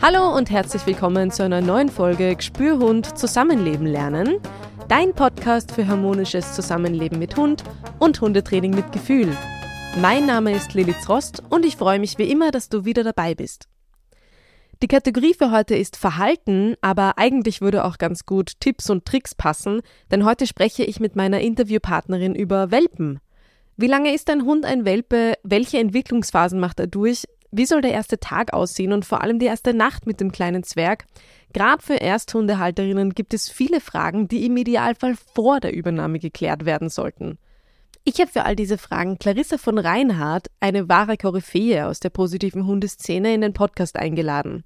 Hallo und herzlich willkommen zu einer neuen Folge Gespürhund Zusammenleben lernen. Dein Podcast für harmonisches Zusammenleben mit Hund und Hundetraining mit Gefühl. Mein Name ist Lilith Rost und ich freue mich wie immer, dass du wieder dabei bist. Die Kategorie für heute ist Verhalten, aber eigentlich würde auch ganz gut Tipps und Tricks passen, denn heute spreche ich mit meiner Interviewpartnerin über Welpen. Wie lange ist ein Hund ein Welpe? Welche Entwicklungsphasen macht er durch? Wie soll der erste Tag aussehen und vor allem die erste Nacht mit dem kleinen Zwerg? Gerade für Ersthundehalterinnen gibt es viele Fragen, die im Idealfall vor der Übernahme geklärt werden sollten. Ich habe für all diese Fragen Clarissa von Reinhardt, eine wahre Koryphäe aus der positiven Hundeszene, in den Podcast eingeladen.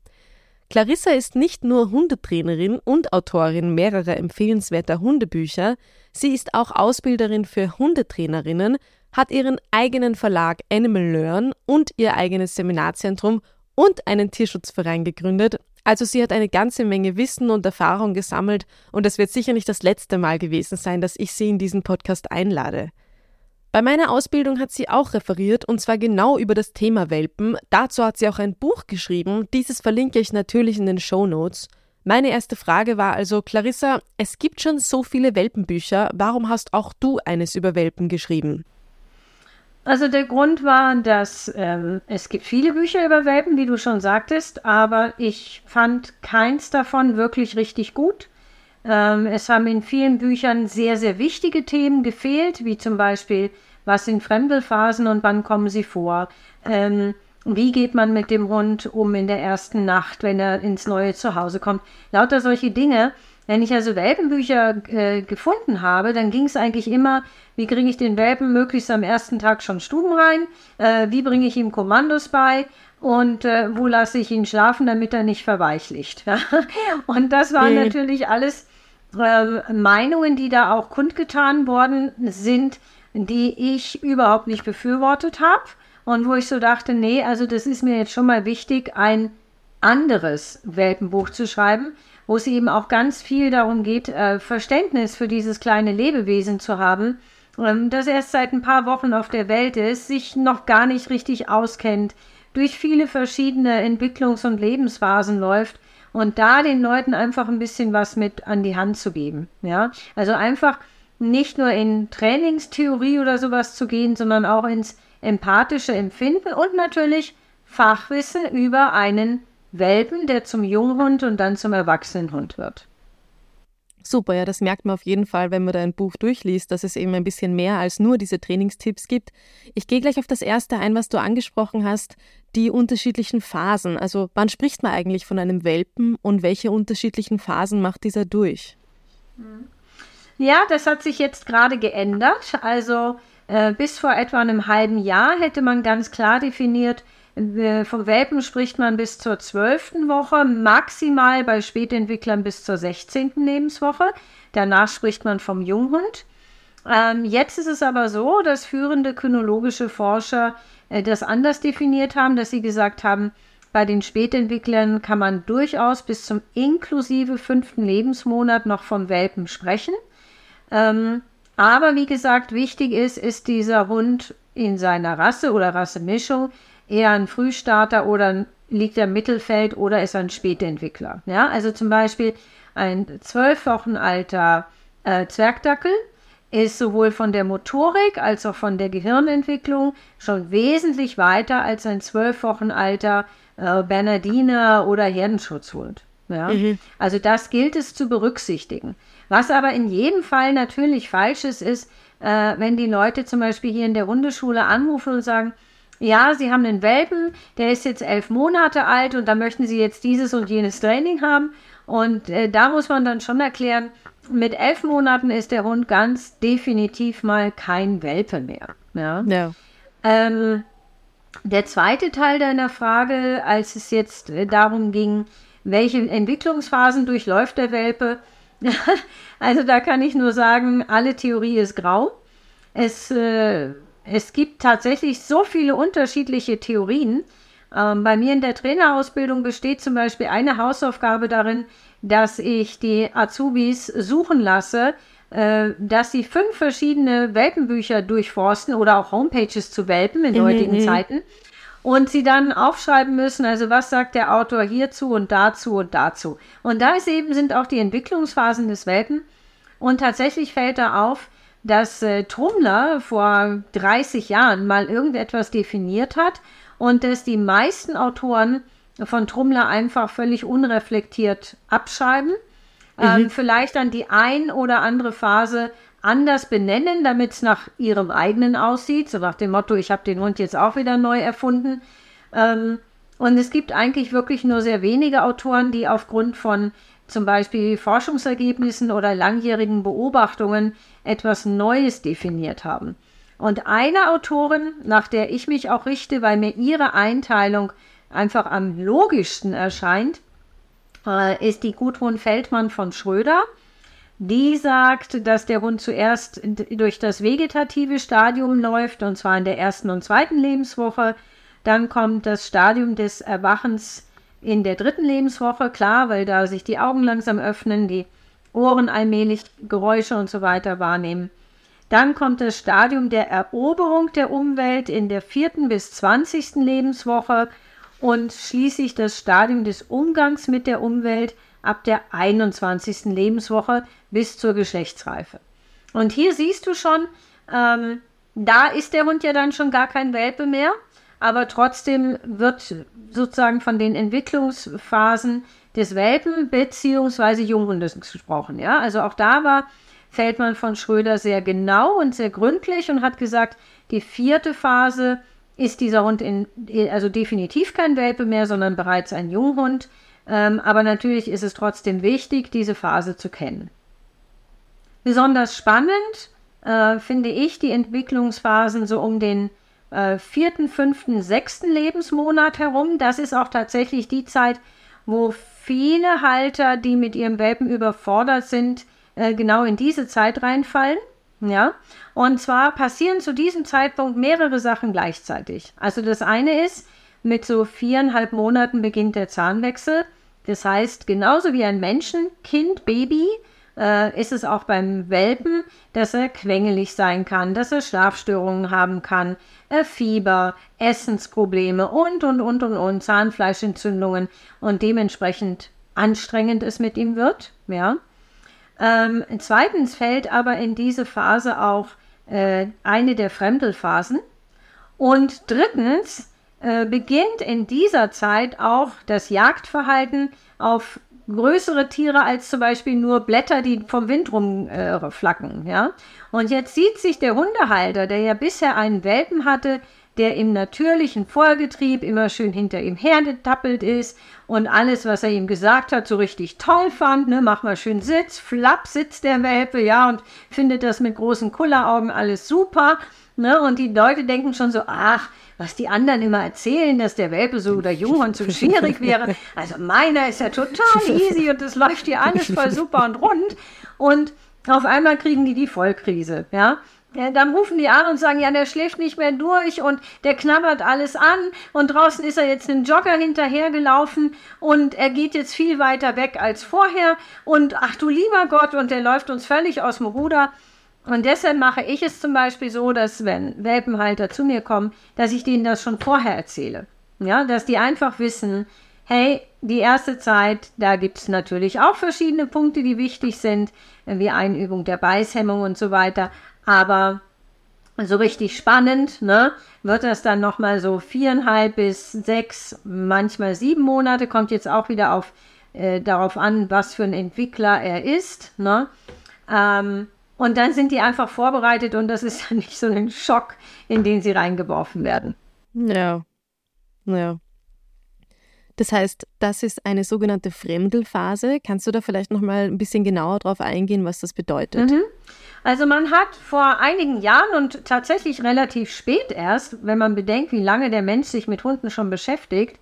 Clarissa ist nicht nur Hundetrainerin und Autorin mehrerer empfehlenswerter Hundebücher, sie ist auch Ausbilderin für Hundetrainerinnen hat ihren eigenen Verlag Animal Learn und ihr eigenes Seminarzentrum und einen Tierschutzverein gegründet. Also sie hat eine ganze Menge Wissen und Erfahrung gesammelt und es wird sicher nicht das letzte Mal gewesen sein, dass ich sie in diesen Podcast einlade. Bei meiner Ausbildung hat sie auch referiert und zwar genau über das Thema Welpen. Dazu hat sie auch ein Buch geschrieben. Dieses verlinke ich natürlich in den Show Notes. Meine erste Frage war also, Clarissa, es gibt schon so viele Welpenbücher, warum hast auch du eines über Welpen geschrieben? Also der Grund war, dass ähm, es gibt viele Bücher über Welpen, wie du schon sagtest, aber ich fand keins davon wirklich richtig gut. Ähm, es haben in vielen Büchern sehr, sehr wichtige Themen gefehlt, wie zum Beispiel, was sind Fremdelphasen und wann kommen sie vor? Ähm, wie geht man mit dem Hund um in der ersten Nacht, wenn er ins neue Zuhause kommt? Lauter solche Dinge. Wenn ich also Welpenbücher äh, gefunden habe, dann ging es eigentlich immer, wie kriege ich den Welpen möglichst am ersten Tag schon Stuben rein, äh, wie bringe ich ihm Kommandos bei und äh, wo lasse ich ihn schlafen, damit er nicht verweichlicht. und das waren mhm. natürlich alles äh, Meinungen, die da auch kundgetan worden sind, die ich überhaupt nicht befürwortet habe und wo ich so dachte, nee, also das ist mir jetzt schon mal wichtig, ein anderes Welpenbuch zu schreiben, wo es eben auch ganz viel darum geht, äh, Verständnis für dieses kleine Lebewesen zu haben, ähm, das erst seit ein paar Wochen auf der Welt ist, sich noch gar nicht richtig auskennt, durch viele verschiedene Entwicklungs- und Lebensphasen läuft und da den Leuten einfach ein bisschen was mit an die Hand zu geben. Ja, also einfach nicht nur in Trainingstheorie oder sowas zu gehen, sondern auch ins empathische Empfinden und natürlich Fachwissen über einen Welpen, der zum Junghund und dann zum Erwachsenenhund wird. Super, ja, das merkt man auf jeden Fall, wenn man da ein Buch durchliest, dass es eben ein bisschen mehr als nur diese Trainingstipps gibt. Ich gehe gleich auf das erste ein, was du angesprochen hast, die unterschiedlichen Phasen. Also wann spricht man eigentlich von einem Welpen und welche unterschiedlichen Phasen macht dieser durch? Ja, das hat sich jetzt gerade geändert. Also äh, bis vor etwa einem halben Jahr hätte man ganz klar definiert, äh, vom Welpen spricht man bis zur zwölften Woche, maximal bei Spätentwicklern bis zur sechzehnten Lebenswoche. Danach spricht man vom Junghund. Ähm, jetzt ist es aber so, dass führende kynologische Forscher äh, das anders definiert haben, dass sie gesagt haben, bei den Spätentwicklern kann man durchaus bis zum inklusive fünften Lebensmonat noch vom Welpen sprechen. Ähm, aber wie gesagt, wichtig ist, ist dieser Hund in seiner Rasse oder Rassemischung eher ein Frühstarter oder liegt er im Mittelfeld oder ist er ein Spätentwickler. Ja, also zum Beispiel ein zwölf Wochen alter äh, Zwergdackel ist sowohl von der Motorik als auch von der Gehirnentwicklung schon wesentlich weiter als ein zwölf Wochen alter äh, Bernardiner oder Herdenschutzhund. Ja? Mhm. Also das gilt es zu berücksichtigen. Was aber in jedem Fall natürlich falsch ist, ist, äh, wenn die Leute zum Beispiel hier in der Hundeschule anrufen und sagen, ja, Sie haben einen Welpen, der ist jetzt elf Monate alt und da möchten Sie jetzt dieses und jenes Training haben. Und äh, da muss man dann schon erklären, mit elf Monaten ist der Hund ganz definitiv mal kein Welpe mehr. Ja. ja. Ähm, der zweite Teil deiner Frage, als es jetzt äh, darum ging, welche Entwicklungsphasen durchläuft der Welpe, also da kann ich nur sagen, alle Theorie ist grau. Es äh, es gibt tatsächlich so viele unterschiedliche Theorien. Ähm, bei mir in der Trainerausbildung besteht zum Beispiel eine Hausaufgabe darin, dass ich die Azubis suchen lasse äh, dass sie fünf verschiedene Welpenbücher durchforsten oder auch Homepages zu Welpen in mhm, heutigen mhm. Zeiten und sie dann aufschreiben müssen, also was sagt der Autor hierzu und dazu und dazu. Und da ist eben sind auch die Entwicklungsphasen des Welpen und tatsächlich fällt da auf, dass äh, Trumler vor 30 Jahren mal irgendetwas definiert hat und dass die meisten Autoren von Trumler einfach völlig unreflektiert abschreiben. Mhm. Ähm, vielleicht dann die ein oder andere Phase anders benennen, damit es nach ihrem eigenen aussieht. So nach dem Motto, ich habe den Hund jetzt auch wieder neu erfunden. Ähm, und es gibt eigentlich wirklich nur sehr wenige Autoren, die aufgrund von zum Beispiel Forschungsergebnissen oder langjährigen Beobachtungen etwas Neues definiert haben. Und eine Autorin, nach der ich mich auch richte, weil mir ihre Einteilung einfach am logischsten erscheint, äh, ist die Gudrun Feldmann von Schröder. Die sagt, dass der Hund zuerst durch das vegetative Stadium läuft, und zwar in der ersten und zweiten Lebenswoche. Dann kommt das Stadium des Erwachens in der dritten Lebenswoche, klar, weil da sich die Augen langsam öffnen, die Ohren allmählich Geräusche und so weiter wahrnehmen. Dann kommt das Stadium der Eroberung der Umwelt in der vierten bis zwanzigsten Lebenswoche und schließlich das Stadium des Umgangs mit der Umwelt ab der 21. Lebenswoche bis zur Geschlechtsreife. Und hier siehst du schon, ähm, da ist der Hund ja dann schon gar kein Welpe mehr, aber trotzdem wird sozusagen von den Entwicklungsphasen des Welpen bzw. Junghundes gesprochen. Ja? Also auch da war Feldmann von Schröder sehr genau und sehr gründlich und hat gesagt, die vierte Phase ist dieser Hund in, also definitiv kein Welpe mehr, sondern bereits ein Junghund. Ähm, aber natürlich ist es trotzdem wichtig, diese Phase zu kennen. Besonders spannend äh, finde ich die Entwicklungsphasen so um den äh, vierten, fünften, sechsten Lebensmonat herum. Das ist auch tatsächlich die Zeit, wo viele Halter, die mit ihrem Welpen überfordert sind, äh, genau in diese Zeit reinfallen. Ja, und zwar passieren zu diesem Zeitpunkt mehrere Sachen gleichzeitig. Also das eine ist, mit so viereinhalb Monaten beginnt der Zahnwechsel. Das heißt, genauso wie ein Menschenkind, Baby, äh, ist es auch beim Welpen, dass er quengelig sein kann, dass er Schlafstörungen haben kann, äh, Fieber, Essensprobleme und, und, und, und, und, Zahnfleischentzündungen und dementsprechend anstrengend es mit ihm wird, ja. Ähm, zweitens fällt aber in diese Phase auch äh, eine der Fremdelphasen. Und drittens äh, beginnt in dieser Zeit auch das Jagdverhalten auf größere Tiere als zum Beispiel nur Blätter, die vom Wind rumflacken. Äh, ja? Und jetzt sieht sich der Hundehalter, der ja bisher einen Welpen hatte, der im natürlichen Vorgetrieb immer schön hinter ihm hergetappelt ist und alles, was er ihm gesagt hat, so richtig toll fand. Ne? Mach mal schön Sitz, flapp sitzt der Welpe, ja, und findet das mit großen Kulleraugen alles super. Ne? Und die Leute denken schon so, ach, was die anderen immer erzählen, dass der Welpe so oder Junghund so schwierig wäre. Also meiner ist ja total easy und das läuft hier alles voll super und rund. Und auf einmal kriegen die die Vollkrise, ja. Ja, dann rufen die an und sagen, ja, der schläft nicht mehr durch und der knabbert alles an und draußen ist er jetzt einen Jogger hinterhergelaufen und er geht jetzt viel weiter weg als vorher und ach du lieber Gott und der läuft uns völlig aus dem Ruder. Und deshalb mache ich es zum Beispiel so, dass wenn Welpenhalter zu mir kommen, dass ich denen das schon vorher erzähle. Ja, dass die einfach wissen, hey, die erste Zeit, da gibt es natürlich auch verschiedene Punkte, die wichtig sind, wie Einübung der Beißhemmung und so weiter. Aber so richtig spannend, ne, wird das dann nochmal so viereinhalb bis sechs, manchmal sieben Monate, kommt jetzt auch wieder auf, äh, darauf an, was für ein Entwickler er ist, ne. Ähm, und dann sind die einfach vorbereitet und das ist dann nicht so ein Schock, in den sie reingeworfen werden. Ja, ja. Das heißt, das ist eine sogenannte Fremdelphase. Kannst du da vielleicht noch mal ein bisschen genauer drauf eingehen, was das bedeutet? Mhm. Also man hat vor einigen Jahren und tatsächlich relativ spät erst, wenn man bedenkt, wie lange der Mensch sich mit Hunden schon beschäftigt,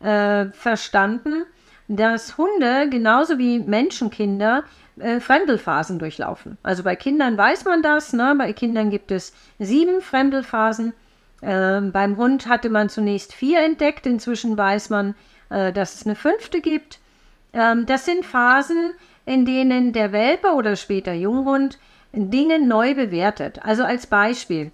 äh, verstanden, dass Hunde genauso wie Menschenkinder äh, Fremdelphasen durchlaufen. Also bei Kindern weiß man das. Ne? Bei Kindern gibt es sieben Fremdelphasen. Äh, beim Hund hatte man zunächst vier entdeckt. Inzwischen weiß man, äh, dass es eine fünfte gibt. Ähm, das sind Phasen, in denen der Welpe oder später Junghund Dinge neu bewertet. Also als Beispiel,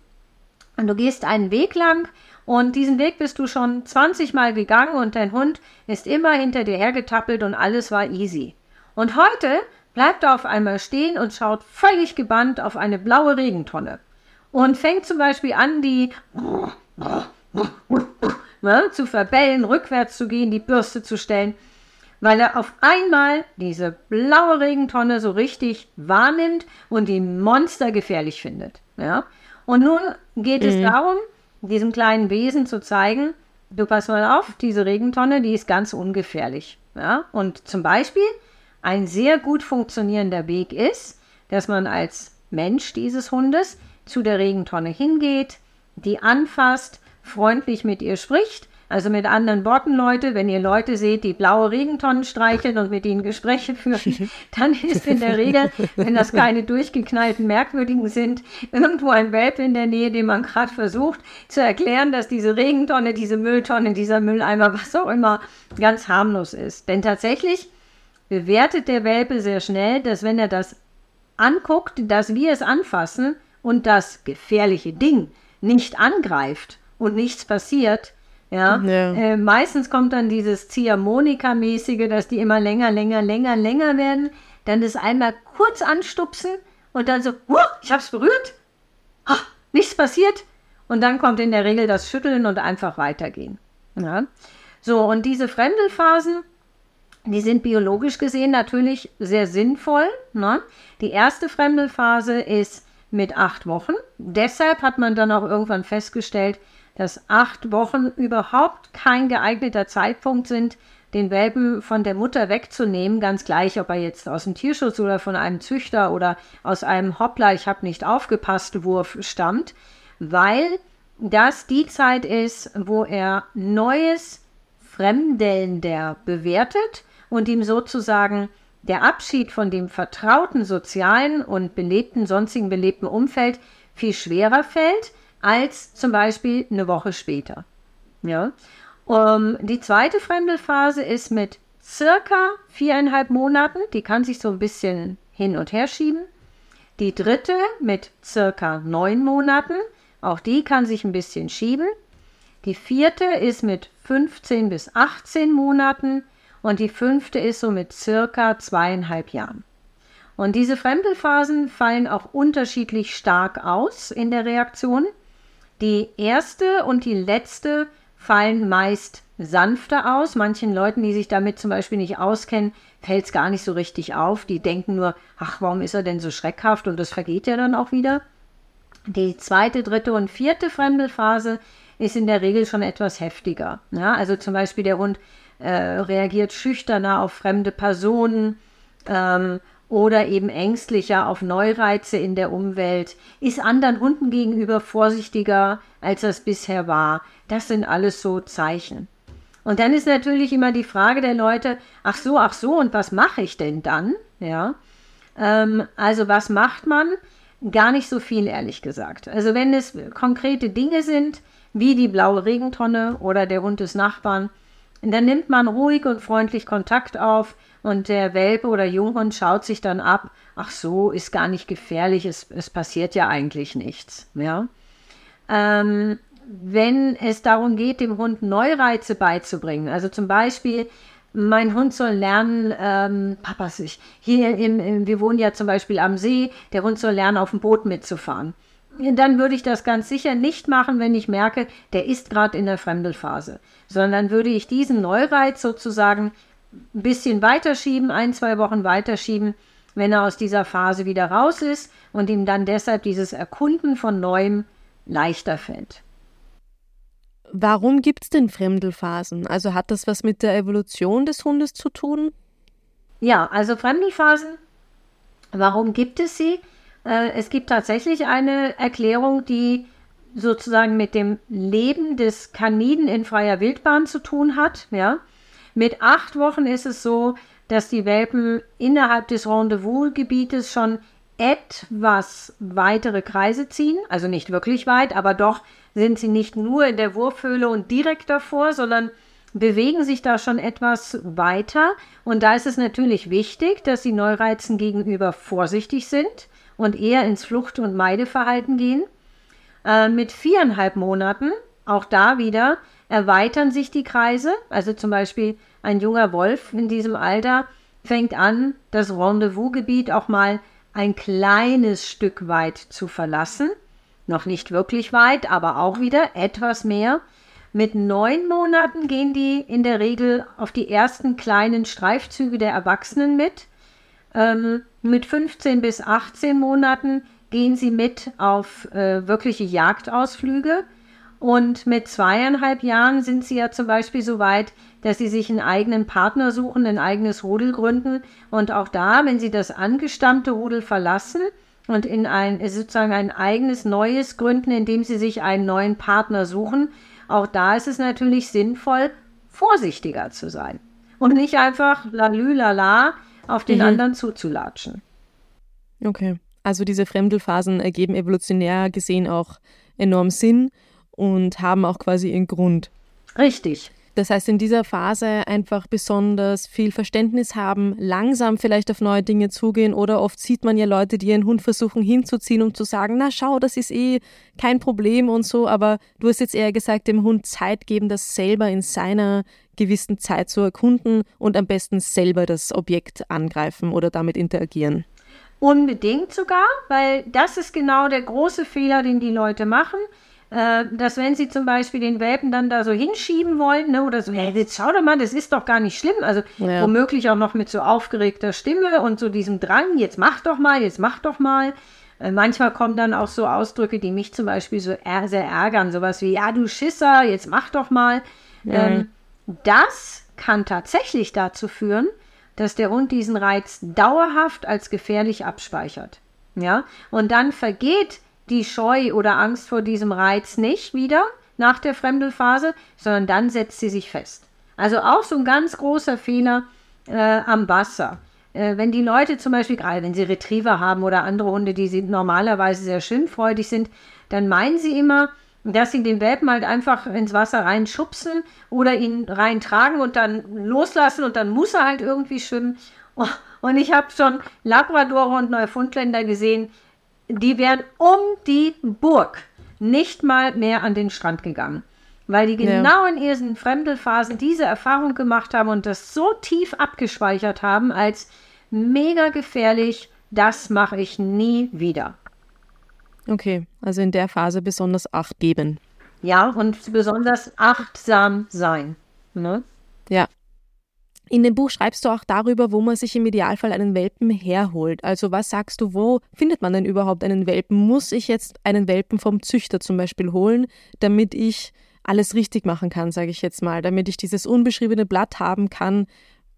du gehst einen Weg lang und diesen Weg bist du schon 20 Mal gegangen und dein Hund ist immer hinter dir hergetappelt und alles war easy. Und heute bleibt er auf einmal stehen und schaut völlig gebannt auf eine blaue Regentonne und fängt zum Beispiel an, die ne, zu verbellen, rückwärts zu gehen, die Bürste zu stellen, weil er auf einmal diese blaue Regentonne so richtig wahrnimmt und die Monster gefährlich findet. Ja? Und nun geht mhm. es darum, diesem kleinen Wesen zu zeigen, du pass mal auf, diese Regentonne, die ist ganz ungefährlich. Ja? Und zum Beispiel ein sehr gut funktionierender Weg ist, dass man als Mensch dieses Hundes zu der Regentonne hingeht, die anfasst, freundlich mit ihr spricht also mit anderen Worten, Leute, wenn ihr Leute seht, die blaue Regentonnen streicheln und mit ihnen Gespräche führen, dann ist in der Regel, wenn das keine durchgeknallten Merkwürdigen sind, irgendwo ein Welpe in der Nähe, dem man gerade versucht zu erklären, dass diese Regentonne, diese Mülltonne, dieser Mülleimer, was auch immer, ganz harmlos ist. Denn tatsächlich bewertet der Welpe sehr schnell, dass wenn er das anguckt, dass wir es anfassen und das gefährliche Ding nicht angreift und nichts passiert, ja, ja. Äh, meistens kommt dann dieses Ziehharmonika-mäßige, dass die immer länger, länger, länger, länger werden. Dann das einmal kurz anstupsen und dann so, huh, ich hab's berührt. Ha, nichts passiert. Und dann kommt in der Regel das Schütteln und einfach weitergehen. Ja. So, und diese Fremdelphasen, die sind biologisch gesehen natürlich sehr sinnvoll. Ne? Die erste Fremdelphase ist mit acht Wochen. Deshalb hat man dann auch irgendwann festgestellt, dass acht Wochen überhaupt kein geeigneter Zeitpunkt sind, den Welpen von der Mutter wegzunehmen, ganz gleich, ob er jetzt aus dem Tierschutz oder von einem Züchter oder aus einem Hoppla, ich habe nicht aufgepasst, Wurf stammt, weil das die Zeit ist, wo er neues Fremdelnder bewertet und ihm sozusagen der Abschied von dem vertrauten sozialen und belebten, sonstigen belebten Umfeld viel schwerer fällt, als zum Beispiel eine Woche später. Ja. Um, die zweite Fremdelphase ist mit circa viereinhalb Monaten, die kann sich so ein bisschen hin und her schieben. Die dritte mit circa neun Monaten, auch die kann sich ein bisschen schieben. Die vierte ist mit 15 bis 18 Monaten und die fünfte ist so mit circa zweieinhalb Jahren. Und diese Fremdelphasen fallen auch unterschiedlich stark aus in der Reaktion. Die erste und die letzte fallen meist sanfter aus. Manchen Leuten, die sich damit zum Beispiel nicht auskennen, fällt es gar nicht so richtig auf. Die denken nur, ach, warum ist er denn so schreckhaft? Und das vergeht ja dann auch wieder. Die zweite, dritte und vierte Fremdelphase ist in der Regel schon etwas heftiger. Ja, also zum Beispiel der Hund äh, reagiert schüchterner auf fremde Personen ähm, oder eben ängstlicher auf Neureize in der Umwelt, ist anderen Hunden gegenüber vorsichtiger, als das bisher war. Das sind alles so Zeichen. Und dann ist natürlich immer die Frage der Leute, ach so, ach so, und was mache ich denn dann? Ja. Ähm, also was macht man? Gar nicht so viel, ehrlich gesagt. Also wenn es konkrete Dinge sind, wie die blaue Regentonne oder der Hund des Nachbarn, dann nimmt man ruhig und freundlich Kontakt auf, und der Welpe oder Junghund schaut sich dann ab, ach so, ist gar nicht gefährlich, es, es passiert ja eigentlich nichts. Ja? Ähm, wenn es darum geht, dem Hund Neureize beizubringen, also zum Beispiel, mein Hund soll lernen, ähm, Papa, ich, hier im, im, wir wohnen ja zum Beispiel am See, der Hund soll lernen, auf dem Boot mitzufahren. Dann würde ich das ganz sicher nicht machen, wenn ich merke, der ist gerade in der Fremdelphase, sondern würde ich diesen Neureiz sozusagen ein bisschen weiterschieben, ein, zwei Wochen weiterschieben, wenn er aus dieser Phase wieder raus ist und ihm dann deshalb dieses Erkunden von Neuem leichter fällt. Warum gibt es denn Fremdelphasen? Also hat das was mit der Evolution des Hundes zu tun? Ja, also Fremdelphasen, warum gibt es sie? Äh, es gibt tatsächlich eine Erklärung, die sozusagen mit dem Leben des Kaniden in freier Wildbahn zu tun hat. Ja? Mit acht Wochen ist es so, dass die Welpen innerhalb des Rendezvous-Gebietes schon etwas weitere Kreise ziehen, also nicht wirklich weit, aber doch sind sie nicht nur in der Wurfhöhle und direkt davor, sondern bewegen sich da schon etwas weiter. Und da ist es natürlich wichtig, dass sie Neureizen gegenüber vorsichtig sind und eher ins Flucht- und Meideverhalten gehen. Äh, mit viereinhalb Monaten, auch da wieder, erweitern sich die Kreise. Also zum Beispiel ein junger Wolf in diesem Alter fängt an, das Rendezvous-Gebiet auch mal ein kleines Stück weit zu verlassen. Noch nicht wirklich weit, aber auch wieder etwas mehr. Mit neun Monaten gehen die in der Regel auf die ersten kleinen Streifzüge der Erwachsenen mit. Ähm, mit 15 bis 18 Monaten gehen sie mit auf äh, wirkliche Jagdausflüge. Und mit zweieinhalb Jahren sind sie ja zum Beispiel so weit, dass sie sich einen eigenen Partner suchen, ein eigenes Rudel gründen. Und auch da, wenn sie das angestammte Rudel verlassen und in ein sozusagen ein eigenes neues gründen, indem sie sich einen neuen Partner suchen, auch da ist es natürlich sinnvoll, vorsichtiger zu sein und nicht einfach lalülala auf den mhm. anderen zuzulatschen. Okay, also diese Fremdelphasen ergeben evolutionär gesehen auch enorm Sinn und haben auch quasi ihren Grund. Richtig. Das heißt, in dieser Phase einfach besonders viel Verständnis haben, langsam vielleicht auf neue Dinge zugehen oder oft sieht man ja Leute, die ihren Hund versuchen hinzuziehen, um zu sagen, na schau, das ist eh kein Problem und so, aber du hast jetzt eher gesagt, dem Hund Zeit geben, das selber in seiner gewissen Zeit zu erkunden und am besten selber das Objekt angreifen oder damit interagieren. Unbedingt sogar, weil das ist genau der große Fehler, den die Leute machen äh, dass wenn sie zum Beispiel den Welpen dann da so hinschieben wollen, ne, oder so, hey, jetzt schau doch mal, das ist doch gar nicht schlimm. Also ja. womöglich auch noch mit so aufgeregter Stimme und so diesem Drang, jetzt mach doch mal, jetzt mach doch mal. Äh, manchmal kommen dann auch so Ausdrücke, die mich zum Beispiel so sehr ärgern, sowas wie, ja, du Schisser, jetzt mach doch mal. Ja. Ähm, das kann tatsächlich dazu führen, dass der Hund diesen Reiz dauerhaft als gefährlich abspeichert. Ja, und dann vergeht die Scheu oder Angst vor diesem Reiz nicht wieder nach der Fremdelphase, sondern dann setzt sie sich fest. Also auch so ein ganz großer Fehler äh, am Wasser. Äh, wenn die Leute zum Beispiel, gerade wenn sie Retriever haben oder andere Hunde, die normalerweise sehr schwimmfreudig sind, dann meinen sie immer, dass sie den Welpen halt einfach ins Wasser reinschubsen oder ihn reintragen und dann loslassen und dann muss er halt irgendwie schwimmen. Und ich habe schon Labradore und Neufundländer gesehen, die wären um die Burg nicht mal mehr an den Strand gegangen. Weil die genau ja. in ihren Fremdelphasen diese Erfahrung gemacht haben und das so tief abgespeichert haben als mega gefährlich, das mache ich nie wieder. Okay, also in der Phase besonders Acht geben. Ja, und besonders achtsam sein. Ne? Ja, in dem Buch schreibst du auch darüber, wo man sich im Idealfall einen Welpen herholt. Also was sagst du, wo findet man denn überhaupt einen Welpen? Muss ich jetzt einen Welpen vom Züchter zum Beispiel holen, damit ich alles richtig machen kann, sage ich jetzt mal, damit ich dieses unbeschriebene Blatt haben kann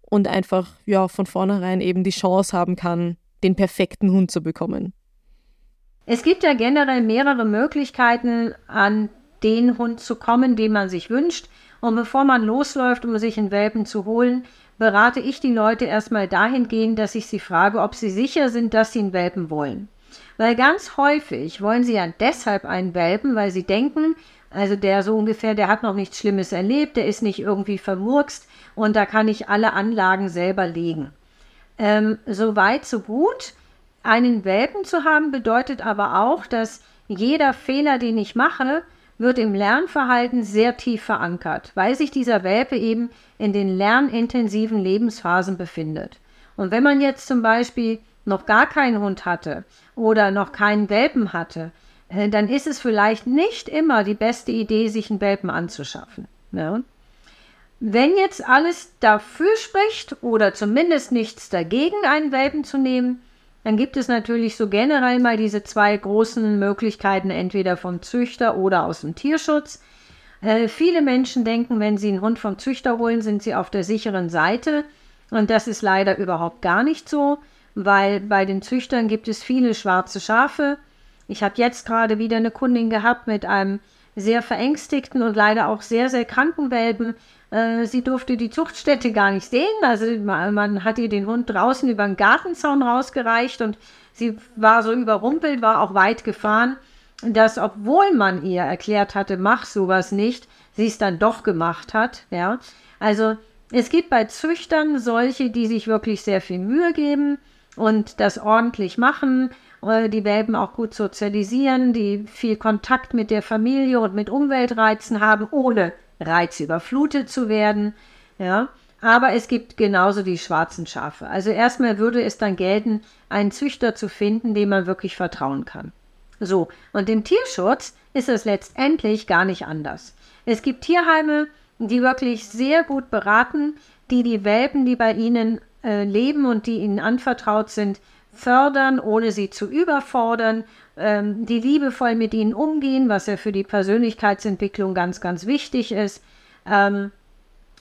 und einfach ja von vornherein eben die Chance haben kann, den perfekten Hund zu bekommen. Es gibt ja generell mehrere Möglichkeiten, an den Hund zu kommen, den man sich wünscht. Und bevor man losläuft, um sich einen Welpen zu holen, berate ich die Leute erstmal dahingehend, dass ich sie frage, ob sie sicher sind, dass sie einen Welpen wollen. Weil ganz häufig wollen sie ja deshalb einen Welpen, weil sie denken, also der so ungefähr, der hat noch nichts Schlimmes erlebt, der ist nicht irgendwie vermurkst und da kann ich alle Anlagen selber legen. Ähm, so weit, so gut. Einen Welpen zu haben bedeutet aber auch, dass jeder Fehler, den ich mache, wird im Lernverhalten sehr tief verankert, weil sich dieser Welpe eben in den lernintensiven Lebensphasen befindet. Und wenn man jetzt zum Beispiel noch gar keinen Hund hatte oder noch keinen Welpen hatte, äh, dann ist es vielleicht nicht immer die beste Idee, sich einen Welpen anzuschaffen. Ne? Wenn jetzt alles dafür spricht oder zumindest nichts dagegen, einen Welpen zu nehmen, dann gibt es natürlich so generell mal diese zwei großen Möglichkeiten, entweder vom Züchter oder aus dem Tierschutz. Äh, viele Menschen denken, wenn sie einen Hund vom Züchter holen, sind sie auf der sicheren Seite. Und das ist leider überhaupt gar nicht so, weil bei den Züchtern gibt es viele schwarze Schafe. Ich habe jetzt gerade wieder eine Kundin gehabt mit einem sehr verängstigten und leider auch sehr, sehr kranken Welpen. Äh, sie durfte die Zuchtstätte gar nicht sehen. Also man hat ihr den Hund draußen über den Gartenzaun rausgereicht und sie war so überrumpelt, war auch weit gefahren, dass obwohl man ihr erklärt hatte, mach sowas nicht, sie es dann doch gemacht hat. Ja, also es gibt bei Züchtern solche, die sich wirklich sehr viel Mühe geben und das ordentlich machen, die Welpen auch gut sozialisieren, die viel Kontakt mit der Familie und mit Umweltreizen haben, ohne reizüberflutet zu werden. Ja, aber es gibt genauso die schwarzen Schafe. Also erstmal würde es dann gelten, einen Züchter zu finden, dem man wirklich vertrauen kann. So, und im Tierschutz ist es letztendlich gar nicht anders. Es gibt Tierheime, die wirklich sehr gut beraten, die die Welpen, die bei ihnen äh, leben und die ihnen anvertraut sind, fördern, ohne sie zu überfordern, ähm, die liebevoll mit ihnen umgehen, was ja für die Persönlichkeitsentwicklung ganz, ganz wichtig ist. Ähm,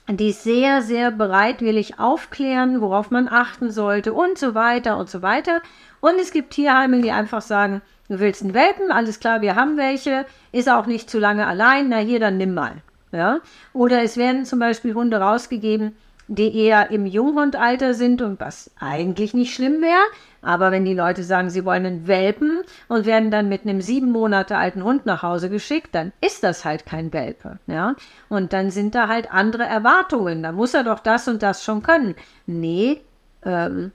die sehr, sehr bereitwillig aufklären, worauf man achten sollte und so weiter und so weiter. Und es gibt Tierheime, die einfach sagen, du willst einen Welpen, alles klar, wir haben welche, ist auch nicht zu lange allein, na hier, dann nimm mal. Ja? Oder es werden zum Beispiel Hunde rausgegeben, die eher im Junghundalter sind und was eigentlich nicht schlimm wäre. Aber wenn die Leute sagen, sie wollen einen Welpen und werden dann mit einem sieben Monate alten Hund nach Hause geschickt, dann ist das halt kein Welpe. Ja? Und dann sind da halt andere Erwartungen. Da muss er doch das und das schon können. Nee, ähm,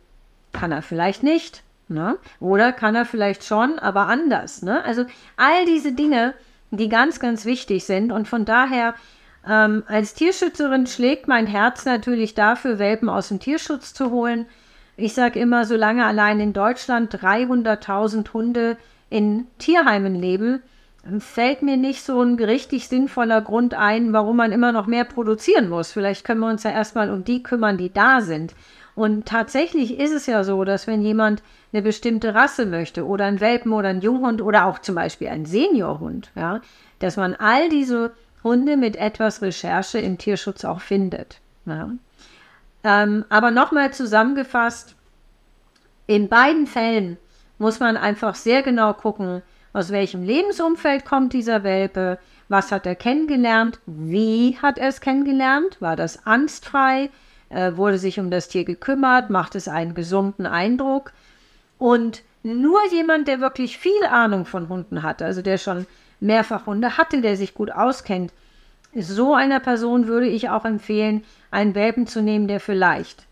kann er vielleicht nicht. Ne? Oder kann er vielleicht schon, aber anders. Ne? Also all diese Dinge, die ganz, ganz wichtig sind. Und von daher ähm, als Tierschützerin schlägt mein Herz natürlich dafür, Welpen aus dem Tierschutz zu holen. Ich sage immer, solange allein in Deutschland 300.000 Hunde in Tierheimen leben, fällt mir nicht so ein richtig sinnvoller Grund ein, warum man immer noch mehr produzieren muss. Vielleicht können wir uns ja erstmal um die kümmern, die da sind. Und tatsächlich ist es ja so, dass wenn jemand eine bestimmte Rasse möchte oder ein Welpen oder ein Junghund oder auch zum Beispiel ein Seniorhund, ja, dass man all diese Hunde mit etwas Recherche im Tierschutz auch findet. Ja. Ähm, aber nochmal zusammengefasst, in beiden Fällen muss man einfach sehr genau gucken, aus welchem Lebensumfeld kommt dieser Welpe, was hat er kennengelernt, wie hat er es kennengelernt, war das angstfrei, äh, wurde sich um das Tier gekümmert, macht es einen gesunden Eindruck. Und nur jemand, der wirklich viel Ahnung von Hunden hat, also der schon mehrfach Hunde hatte, der sich gut auskennt, so einer Person würde ich auch empfehlen, einen Welpen zu nehmen, der vielleicht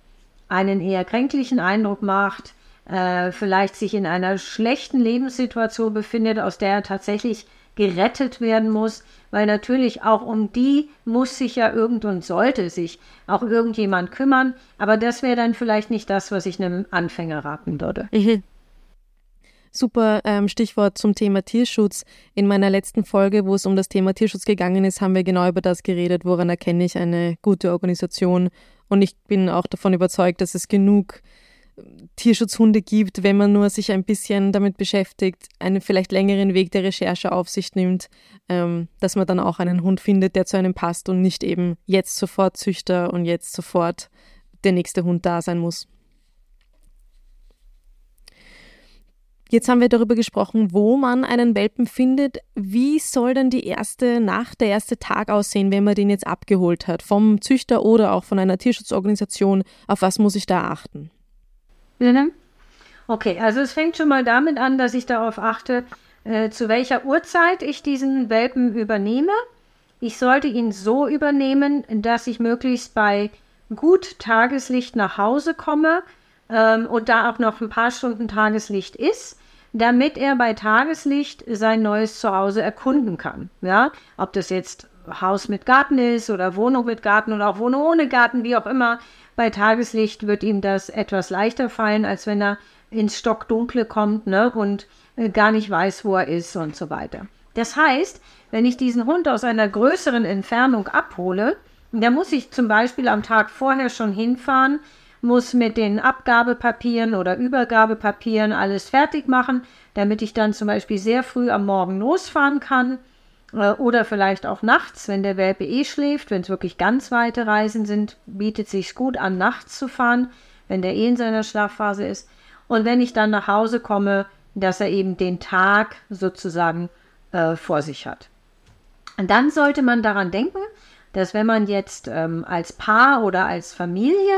einen eher kränklichen Eindruck macht, äh, vielleicht sich in einer schlechten Lebenssituation befindet, aus der er tatsächlich gerettet werden muss, weil natürlich auch um die muss sich ja irgend und sollte sich auch irgendjemand kümmern, aber das wäre dann vielleicht nicht das, was ich einem Anfänger raten würde. Mhm. Super ähm, Stichwort zum Thema Tierschutz. In meiner letzten Folge, wo es um das Thema Tierschutz gegangen ist, haben wir genau über das geredet, woran erkenne ich eine gute Organisation. Und ich bin auch davon überzeugt, dass es genug Tierschutzhunde gibt, wenn man nur sich ein bisschen damit beschäftigt, einen vielleicht längeren Weg der Recherche auf sich nimmt, ähm, dass man dann auch einen Hund findet, der zu einem passt und nicht eben jetzt sofort Züchter und jetzt sofort der nächste Hund da sein muss. Jetzt haben wir darüber gesprochen, wo man einen Welpen findet. Wie soll denn die erste Nacht, der erste Tag aussehen, wenn man den jetzt abgeholt hat? Vom Züchter oder auch von einer Tierschutzorganisation? Auf was muss ich da achten? Okay, also es fängt schon mal damit an, dass ich darauf achte, äh, zu welcher Uhrzeit ich diesen Welpen übernehme. Ich sollte ihn so übernehmen, dass ich möglichst bei gut Tageslicht nach Hause komme ähm, und da auch noch ein paar Stunden Tageslicht ist, damit er bei Tageslicht sein neues Zuhause erkunden kann. Ja, ob das jetzt Haus mit Garten ist oder Wohnung mit Garten oder auch Wohnung ohne Garten, wie auch immer. Bei Tageslicht wird ihm das etwas leichter fallen, als wenn er ins Stockdunkle kommt ne, und äh, gar nicht weiß, wo er ist und so weiter. Das heißt, wenn ich diesen Hund aus einer größeren Entfernung abhole, dann muss ich zum Beispiel am Tag vorher schon hinfahren, muss mit den Abgabepapieren oder Übergabepapieren alles fertig machen, damit ich dann zum Beispiel sehr früh am Morgen losfahren kann äh, oder vielleicht auch nachts, wenn der Welpe eh schläft, wenn es wirklich ganz weite Reisen sind, bietet sich gut an, nachts zu fahren, wenn der eh in seiner Schlafphase ist. Und wenn ich dann nach Hause komme, dass er eben den Tag sozusagen äh, vor sich hat. Und dann sollte man daran denken, dass wenn man jetzt ähm, als Paar oder als Familie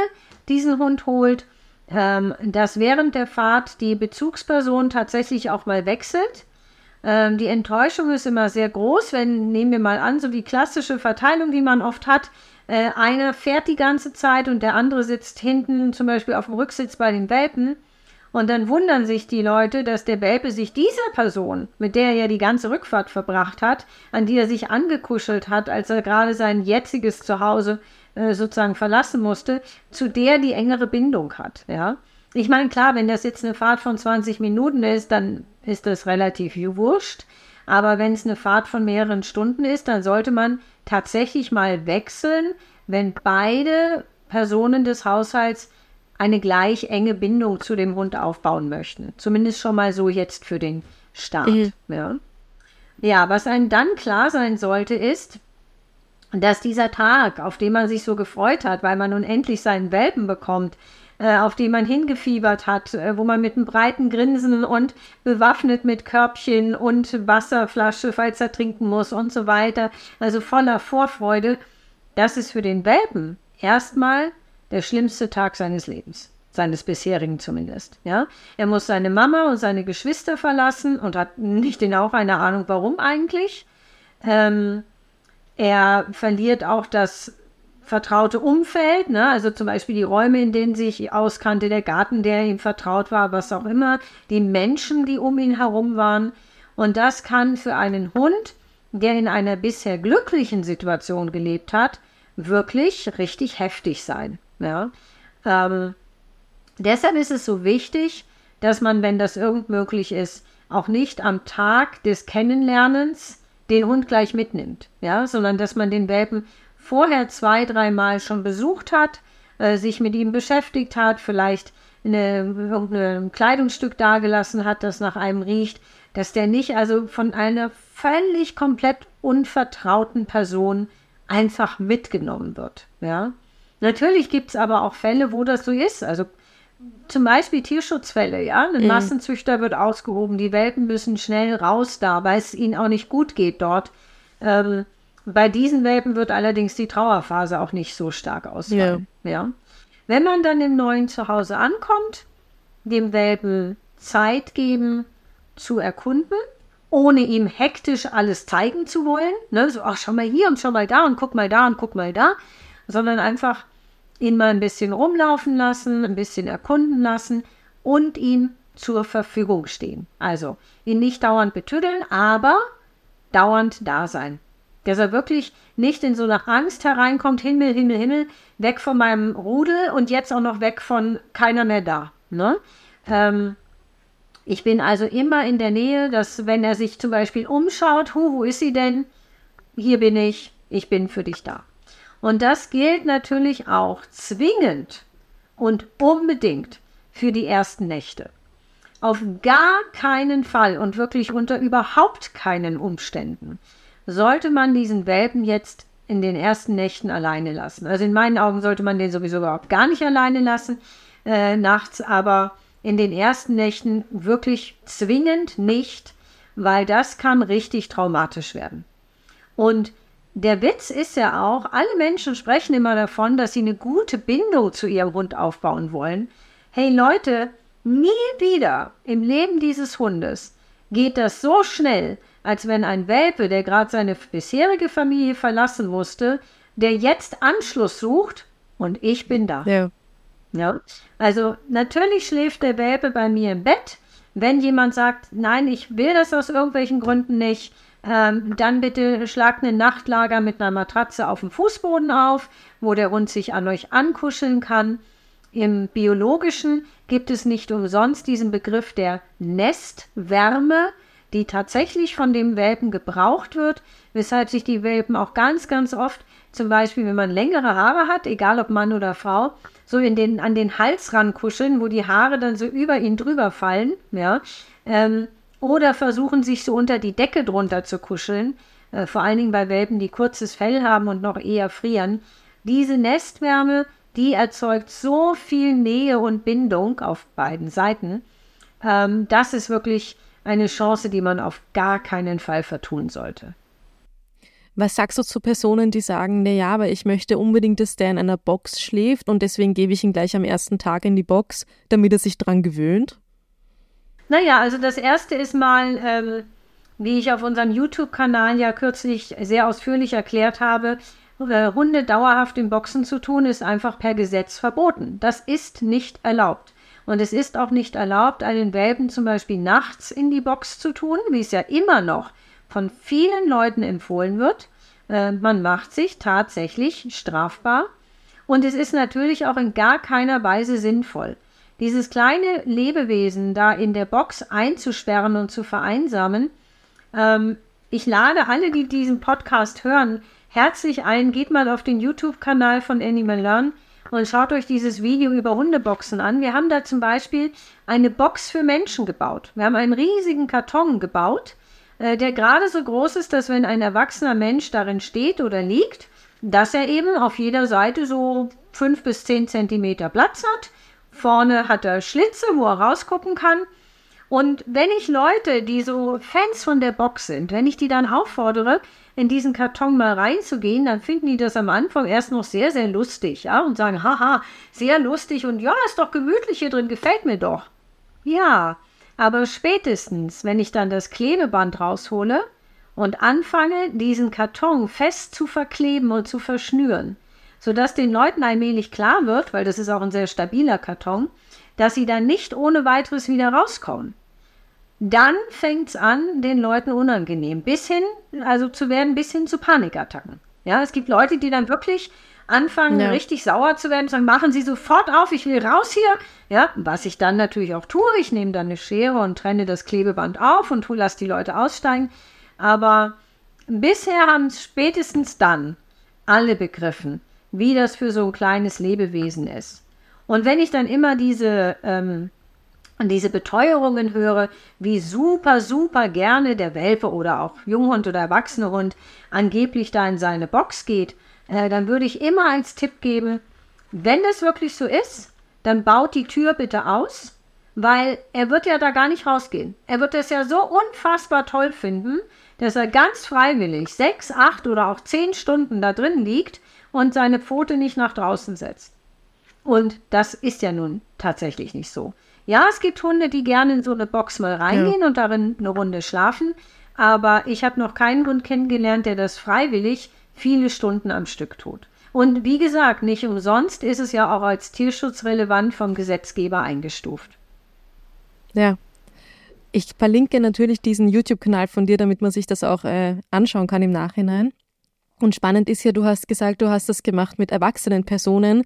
diesen Hund holt, ähm, dass während der Fahrt die Bezugsperson tatsächlich auch mal wechselt. Ähm, die Enttäuschung ist immer sehr groß, wenn, nehmen wir mal an, so die klassische Verteilung, die man oft hat, äh, einer fährt die ganze Zeit und der andere sitzt hinten zum Beispiel auf dem Rücksitz bei den Welpen. Und dann wundern sich die Leute, dass der Welpe sich dieser Person, mit der er ja die ganze Rückfahrt verbracht hat, an die er sich angekuschelt hat, als er gerade sein jetziges Zuhause äh, sozusagen verlassen musste, zu der die engere Bindung hat. Ja, ich meine klar, wenn das jetzt eine Fahrt von 20 Minuten ist, dann ist das relativ wurscht. Aber wenn es eine Fahrt von mehreren Stunden ist, dann sollte man tatsächlich mal wechseln, wenn beide Personen des Haushalts eine gleich enge Bindung zu dem Hund aufbauen möchten. Zumindest schon mal so jetzt für den Start. Mhm. Ja. ja, was einem dann klar sein sollte, ist, dass dieser Tag, auf den man sich so gefreut hat, weil man nun endlich seinen Welpen bekommt, äh, auf den man hingefiebert hat, äh, wo man mit einem breiten Grinsen und bewaffnet mit Körbchen und Wasserflasche, falls er trinken muss und so weiter, also voller Vorfreude, das ist für den Welpen erstmal der schlimmste Tag seines Lebens seines bisherigen zumindest. Ja, er muss seine Mama und seine Geschwister verlassen und hat nicht genau eine Ahnung, warum eigentlich. Ähm, er verliert auch das vertraute Umfeld, ne? also zum Beispiel die Räume, in denen sich auskannte, der Garten, der ihm vertraut war, was auch immer, die Menschen, die um ihn herum waren. Und das kann für einen Hund, der in einer bisher glücklichen Situation gelebt hat, wirklich richtig heftig sein. Ja? Ähm, deshalb ist es so wichtig, dass man, wenn das irgend möglich ist, auch nicht am Tag des Kennenlernens den Hund gleich mitnimmt, ja, sondern dass man den Welpen vorher zwei, dreimal schon besucht hat, äh, sich mit ihm beschäftigt hat, vielleicht irgendein Kleidungsstück dagelassen hat, das nach einem riecht, dass der nicht also von einer völlig komplett unvertrauten Person einfach mitgenommen wird, ja. Natürlich gibt es aber auch Fälle, wo das so ist. Also zum Beispiel Tierschutzfälle, ja. Ein mhm. Massenzüchter wird ausgehoben, die Welpen müssen schnell raus da, weil es ihnen auch nicht gut geht dort. Ähm, bei diesen Welpen wird allerdings die Trauerphase auch nicht so stark ausfallen. Ja. ja. Wenn man dann im neuen Zuhause ankommt, dem Welpen Zeit geben zu erkunden, ohne ihm hektisch alles zeigen zu wollen, ne, so, ach, schau mal hier und schau mal da und guck mal da und guck mal da, sondern einfach ihn mal ein bisschen rumlaufen lassen, ein bisschen erkunden lassen und ihm zur Verfügung stehen. Also ihn nicht dauernd betüddeln, aber dauernd da sein. Dass er wirklich nicht in so eine Angst hereinkommt, Himmel, Himmel, Himmel, weg von meinem Rudel und jetzt auch noch weg von keiner mehr da. Ne? Ähm, ich bin also immer in der Nähe, dass wenn er sich zum Beispiel umschaut, hu, wo ist sie denn? Hier bin ich, ich bin für dich da. Und das gilt natürlich auch zwingend und unbedingt für die ersten Nächte. Auf gar keinen Fall und wirklich unter überhaupt keinen Umständen sollte man diesen Welpen jetzt in den ersten Nächten alleine lassen. Also in meinen Augen sollte man den sowieso überhaupt gar nicht alleine lassen, äh, nachts, aber in den ersten Nächten wirklich zwingend nicht, weil das kann richtig traumatisch werden. Und der Witz ist ja auch, alle Menschen sprechen immer davon, dass sie eine gute Bindung zu ihrem Hund aufbauen wollen. Hey Leute, nie wieder im Leben dieses Hundes geht das so schnell, als wenn ein Welpe, der gerade seine bisherige Familie verlassen musste, der jetzt Anschluss sucht und ich bin da. Ja. ja. Also natürlich schläft der Welpe bei mir im Bett. Wenn jemand sagt, nein, ich will das aus irgendwelchen Gründen nicht, ähm, dann bitte schlagt ein Nachtlager mit einer Matratze auf dem Fußboden auf, wo der Hund sich an euch ankuscheln kann. Im Biologischen gibt es nicht umsonst diesen Begriff der Nestwärme, die tatsächlich von dem Welpen gebraucht wird, weshalb sich die Welpen auch ganz, ganz oft, zum Beispiel wenn man längere Haare hat, egal ob Mann oder Frau, so in den, an den Hals rankuscheln, wo die Haare dann so über ihn drüber fallen, ja, ähm, oder versuchen sich so unter die Decke drunter zu kuscheln, äh, vor allen Dingen bei Welpen, die kurzes Fell haben und noch eher frieren. Diese Nestwärme, die erzeugt so viel Nähe und Bindung auf beiden Seiten. Ähm, das ist wirklich eine Chance, die man auf gar keinen Fall vertun sollte. Was sagst du zu Personen, die sagen, na ja, aber ich möchte unbedingt, dass der in einer Box schläft und deswegen gebe ich ihn gleich am ersten Tag in die Box, damit er sich dran gewöhnt? Naja, also das erste ist mal, ähm, wie ich auf unserem YouTube-Kanal ja kürzlich sehr ausführlich erklärt habe, äh, Hunde dauerhaft in Boxen zu tun, ist einfach per Gesetz verboten. Das ist nicht erlaubt. Und es ist auch nicht erlaubt, einen Welpen zum Beispiel nachts in die Box zu tun, wie es ja immer noch von vielen Leuten empfohlen wird. Äh, man macht sich tatsächlich strafbar. Und es ist natürlich auch in gar keiner Weise sinnvoll. Dieses kleine Lebewesen da in der Box einzusperren und zu vereinsamen, ähm, ich lade alle, die diesen Podcast hören, herzlich ein. Geht mal auf den YouTube-Kanal von Animal Learn und schaut euch dieses Video über Hundeboxen an. Wir haben da zum Beispiel eine Box für Menschen gebaut. Wir haben einen riesigen Karton gebaut, äh, der gerade so groß ist, dass wenn ein erwachsener Mensch darin steht oder liegt, dass er eben auf jeder Seite so fünf bis zehn Zentimeter Platz hat. Vorne hat er Schlitze, wo er rausgucken kann. Und wenn ich Leute, die so Fans von der Box sind, wenn ich die dann auffordere, in diesen Karton mal reinzugehen, dann finden die das am Anfang erst noch sehr, sehr lustig, ja, und sagen, haha, sehr lustig und ja, ist doch gemütlich hier drin, gefällt mir doch. Ja, aber spätestens, wenn ich dann das Klebeband raushole und anfange, diesen Karton fest zu verkleben und zu verschnüren, sodass den Leuten allmählich klar wird, weil das ist auch ein sehr stabiler Karton, dass sie dann nicht ohne weiteres wieder rauskommen. Dann fängt es an, den Leuten unangenehm, bis hin, also zu werden, bis hin zu Panikattacken. Ja, es gibt Leute, die dann wirklich anfangen, ja. richtig sauer zu werden, sagen, machen Sie sofort auf, ich will raus hier. Ja, was ich dann natürlich auch tue, ich nehme dann eine Schere und trenne das Klebeband auf und lasse die Leute aussteigen. Aber bisher haben es spätestens dann alle begriffen, wie das für so ein kleines Lebewesen ist. Und wenn ich dann immer diese, ähm, diese Beteuerungen höre, wie super, super gerne der Welpe oder auch Junghund oder erwachsene Hund angeblich da in seine Box geht, äh, dann würde ich immer als Tipp geben, wenn das wirklich so ist, dann baut die Tür bitte aus, weil er wird ja da gar nicht rausgehen. Er wird es ja so unfassbar toll finden, dass er ganz freiwillig sechs, acht oder auch zehn Stunden da drin liegt und seine Pfote nicht nach draußen setzt. Und das ist ja nun tatsächlich nicht so. Ja, es gibt Hunde, die gerne in so eine Box mal reingehen ja. und darin eine Runde schlafen. Aber ich habe noch keinen Hund kennengelernt, der das freiwillig viele Stunden am Stück tut. Und wie gesagt, nicht umsonst ist es ja auch als tierschutzrelevant vom Gesetzgeber eingestuft. Ja. Ich verlinke natürlich diesen YouTube-Kanal von dir, damit man sich das auch äh, anschauen kann im Nachhinein. Und spannend ist ja, du hast gesagt, du hast das gemacht mit erwachsenen Personen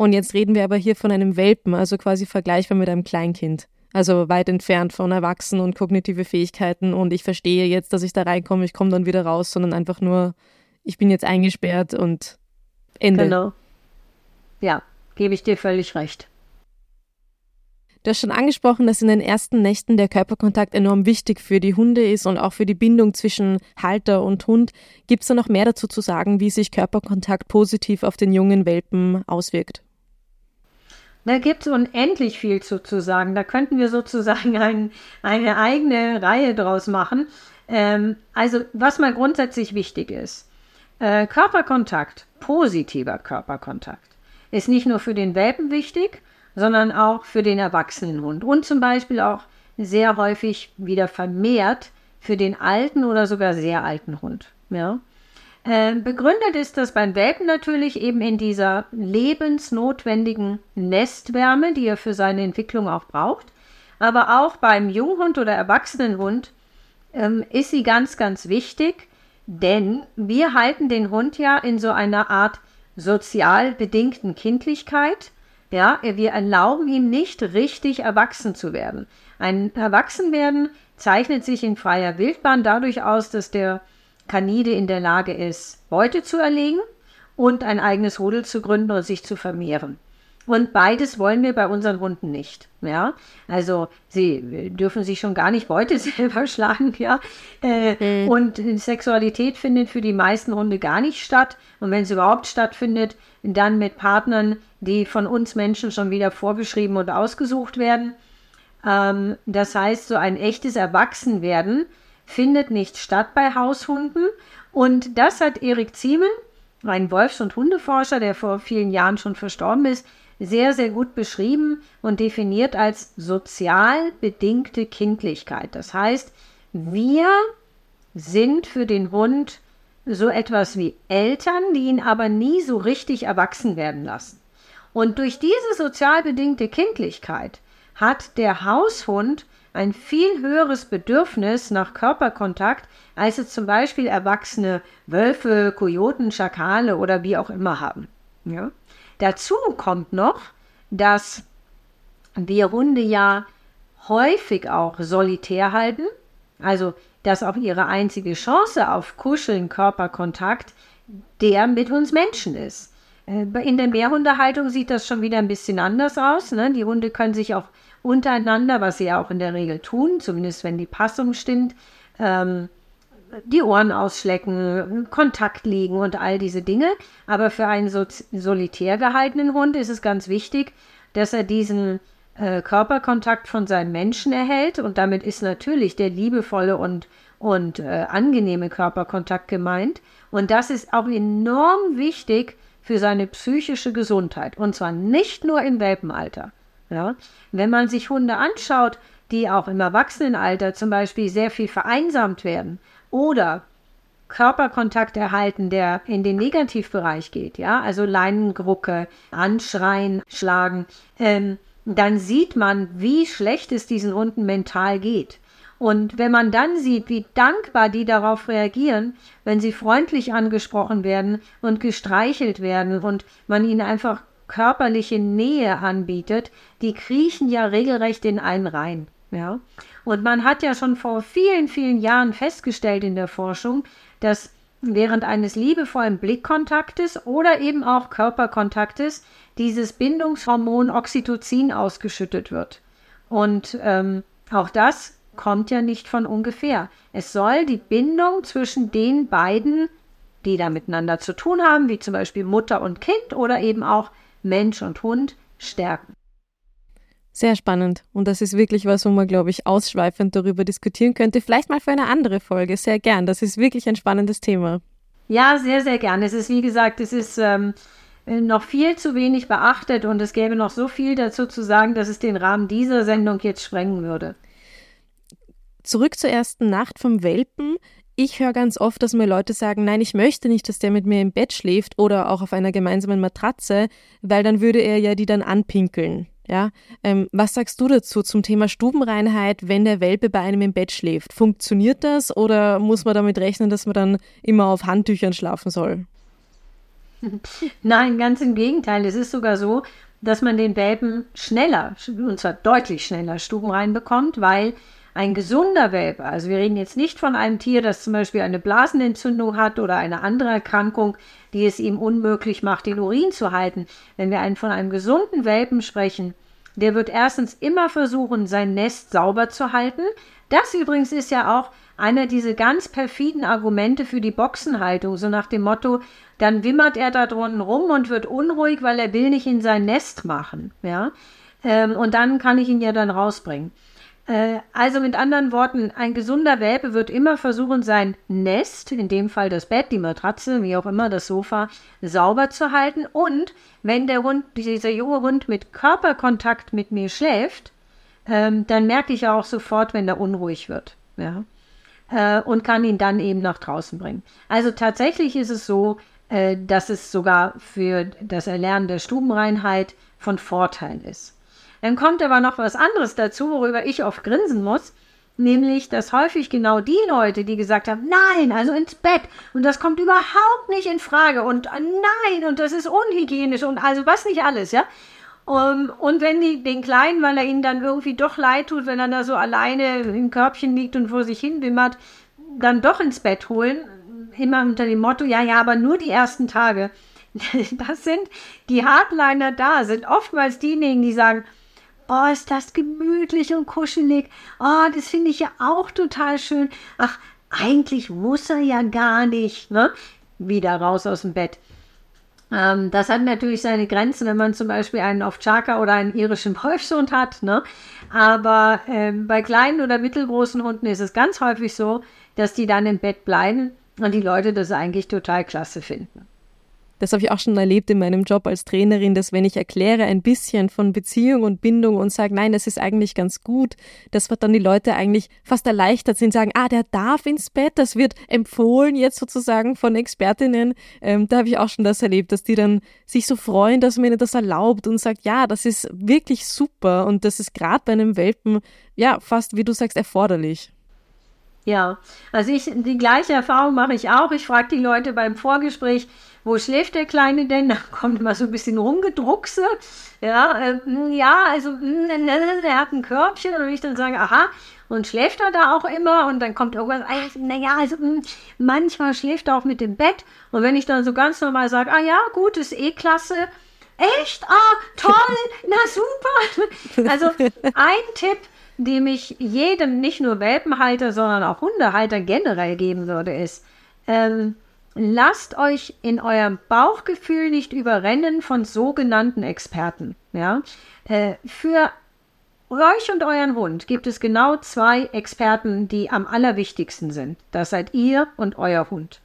und jetzt reden wir aber hier von einem Welpen, also quasi vergleichbar mit einem Kleinkind. Also weit entfernt von Erwachsenen und kognitive Fähigkeiten. Und ich verstehe jetzt, dass ich da reinkomme, ich komme dann wieder raus, sondern einfach nur, ich bin jetzt eingesperrt und Ende. Genau. Ja, gebe ich dir völlig recht. Du hast schon angesprochen, dass in den ersten Nächten der Körperkontakt enorm wichtig für die Hunde ist und auch für die Bindung zwischen Halter und Hund. Gibt es da noch mehr dazu zu sagen, wie sich Körperkontakt positiv auf den jungen Welpen auswirkt? Da gibt es unendlich viel zu, zu sagen. Da könnten wir sozusagen ein, eine eigene Reihe draus machen. Ähm, also, was mal grundsätzlich wichtig ist: äh, Körperkontakt, positiver Körperkontakt, ist nicht nur für den Welpen wichtig, sondern auch für den erwachsenen Hund und zum Beispiel auch sehr häufig wieder vermehrt für den alten oder sogar sehr alten Hund. Ja? Ähm, begründet ist das beim Welpen natürlich eben in dieser lebensnotwendigen Nestwärme, die er für seine Entwicklung auch braucht. Aber auch beim Junghund oder Erwachsenenhund ähm, ist sie ganz, ganz wichtig, denn wir halten den Hund ja in so einer Art sozial bedingten Kindlichkeit. Ja, wir erlauben ihm nicht richtig erwachsen zu werden. Ein Erwachsenwerden zeichnet sich in freier Wildbahn dadurch aus, dass der Kanide in der Lage ist, Beute zu erlegen und ein eigenes Rudel zu gründen und sich zu vermehren. Und beides wollen wir bei unseren Hunden nicht. Ja, also sie dürfen sich schon gar nicht Beute selber schlagen. Ja, äh, mhm. und Sexualität findet für die meisten Hunde gar nicht statt. Und wenn sie überhaupt stattfindet, dann mit Partnern, die von uns Menschen schon wieder vorgeschrieben und ausgesucht werden. Ähm, das heißt, so ein echtes Erwachsenwerden findet nicht statt bei Haushunden. Und das hat Erik Ziemen, ein Wolfs- und Hundeforscher, der vor vielen Jahren schon verstorben ist, sehr, sehr gut beschrieben und definiert als sozial bedingte Kindlichkeit. Das heißt, wir sind für den Hund so etwas wie Eltern, die ihn aber nie so richtig erwachsen werden lassen. Und durch diese sozial bedingte Kindlichkeit hat der Haushund ein viel höheres Bedürfnis nach Körperkontakt, als es zum Beispiel erwachsene Wölfe, Kojoten, Schakale oder wie auch immer haben. Ja? Dazu kommt noch, dass wir Hunde ja häufig auch solitär halten, also dass auch ihre einzige Chance auf Kuscheln, Körperkontakt der mit uns Menschen ist. Äh, in der Mehrhundehaltung sieht das schon wieder ein bisschen anders aus. Ne? Die Hunde können sich auch untereinander, was sie ja auch in der Regel tun, zumindest wenn die Passung stimmt, ähm, die Ohren ausschlecken, Kontakt liegen und all diese Dinge. Aber für einen so solitär gehaltenen Hund ist es ganz wichtig, dass er diesen äh, Körperkontakt von seinem Menschen erhält. Und damit ist natürlich der liebevolle und, und äh, angenehme Körperkontakt gemeint. Und das ist auch enorm wichtig für seine psychische Gesundheit. Und zwar nicht nur im Welpenalter. Ja? Wenn man sich Hunde anschaut, die auch im Erwachsenenalter zum Beispiel sehr viel vereinsamt werden oder Körperkontakt erhalten, der in den Negativbereich geht, ja, also Leinengrucke, Anschreien, Schlagen, ähm, dann sieht man, wie schlecht es diesen Hunden mental geht. Und wenn man dann sieht, wie dankbar die darauf reagieren, wenn sie freundlich angesprochen werden und gestreichelt werden und man ihnen einfach körperliche Nähe anbietet, die kriechen ja regelrecht in einen rein. Ja? Und man hat ja schon vor vielen, vielen Jahren festgestellt in der Forschung, dass während eines liebevollen Blickkontaktes oder eben auch Körperkontaktes dieses Bindungshormon Oxytocin ausgeschüttet wird. Und ähm, auch das kommt ja nicht von ungefähr. Es soll die Bindung zwischen den beiden, die da miteinander zu tun haben, wie zum Beispiel Mutter und Kind oder eben auch Mensch und Hund, stärken. Sehr spannend. Und das ist wirklich was, wo man, glaube ich, ausschweifend darüber diskutieren könnte. Vielleicht mal für eine andere Folge. Sehr gern. Das ist wirklich ein spannendes Thema. Ja, sehr, sehr gern. Es ist, wie gesagt, es ist ähm, noch viel zu wenig beachtet und es gäbe noch so viel dazu zu sagen, dass es den Rahmen dieser Sendung jetzt sprengen würde. Zurück zur ersten Nacht vom Welpen. Ich höre ganz oft, dass mir Leute sagen, nein, ich möchte nicht, dass der mit mir im Bett schläft oder auch auf einer gemeinsamen Matratze, weil dann würde er ja die dann anpinkeln. Ja, ähm, was sagst du dazu zum Thema Stubenreinheit, wenn der Welpe bei einem im Bett schläft? Funktioniert das oder muss man damit rechnen, dass man dann immer auf Handtüchern schlafen soll? Nein, ganz im Gegenteil. Es ist sogar so, dass man den Welpen schneller, und zwar deutlich schneller Stuben bekommt, weil ein gesunder Welpe, also wir reden jetzt nicht von einem Tier, das zum Beispiel eine Blasenentzündung hat oder eine andere Erkrankung, die es ihm unmöglich macht, den Urin zu halten. Wenn wir einen von einem gesunden Welpen sprechen, der wird erstens immer versuchen, sein Nest sauber zu halten. Das übrigens ist ja auch einer dieser ganz perfiden Argumente für die Boxenhaltung, so nach dem Motto, dann wimmert er da drunten rum und wird unruhig, weil er will nicht in sein Nest machen, ja. Ähm, und dann kann ich ihn ja dann rausbringen. Äh, also mit anderen Worten, ein gesunder Welpe wird immer versuchen, sein Nest, in dem Fall das Bett, die Matratze, wie auch immer, das Sofa, sauber zu halten. Und wenn der Hund, dieser junge Hund mit Körperkontakt mit mir schläft, ähm, dann merke ich auch sofort, wenn er unruhig wird. Ja? Äh, und kann ihn dann eben nach draußen bringen. Also tatsächlich ist es so, äh, dass es sogar für das Erlernen der Stubenreinheit von Vorteil ist. Dann kommt aber noch was anderes dazu, worüber ich oft grinsen muss. Nämlich, dass häufig genau die Leute, die gesagt haben, nein, also ins Bett und das kommt überhaupt nicht in Frage und äh, nein und das ist unhygienisch und also was nicht alles, ja. Um, und wenn die den Kleinen, weil er ihnen dann irgendwie doch leid tut, wenn er da so alleine im Körbchen liegt und vor sich hin wimmert, dann doch ins Bett holen, immer unter dem Motto, ja, ja, aber nur die ersten Tage. Das sind die Hardliner da, sind oftmals diejenigen, die sagen, oh, ist das gemütlich und kuschelig. Oh, das finde ich ja auch total schön. Ach, eigentlich muss er ja gar nicht, ne? Wieder raus aus dem Bett. Ähm, das hat natürlich seine Grenzen, wenn man zum Beispiel einen Ovtschaka oder einen irischen Wolfshund hat, ne? Aber ähm, bei kleinen oder mittelgroßen Hunden ist es ganz häufig so, dass die dann im Bett bleiben und die Leute das eigentlich total klasse finden. Das habe ich auch schon erlebt in meinem Job als Trainerin, dass wenn ich erkläre ein bisschen von Beziehung und Bindung und sage, nein, das ist eigentlich ganz gut, dass wir dann die Leute eigentlich fast erleichtert sind, sagen, ah, der darf ins Bett, das wird empfohlen jetzt sozusagen von Expertinnen. Ähm, da habe ich auch schon das erlebt, dass die dann sich so freuen, dass man ihnen das erlaubt und sagt, ja, das ist wirklich super und das ist gerade bei einem Welpen, ja, fast, wie du sagst, erforderlich. Ja, also ich, die gleiche Erfahrung mache ich auch. Ich frage die Leute beim Vorgespräch, wo schläft der Kleine denn? Da kommt immer so ein bisschen rumgedruckse. Ja, äh, ja, also er hat ein Körbchen und ich dann sage, aha, und schläft er da auch immer? Und dann kommt irgendwas, naja, also manchmal schläft er auch mit dem Bett. Und wenn ich dann so ganz normal sage, ah ja, gut, ist eh klasse. Echt? Ah, toll, na super. Also ein Tipp, dem ich jedem, nicht nur Welpenhalter, sondern auch Hundehalter generell geben würde, ist, ähm, lasst euch in eurem Bauchgefühl nicht überrennen von sogenannten Experten. Ja? Äh, für euch und euren Hund gibt es genau zwei Experten, die am allerwichtigsten sind. Das seid ihr und euer Hund.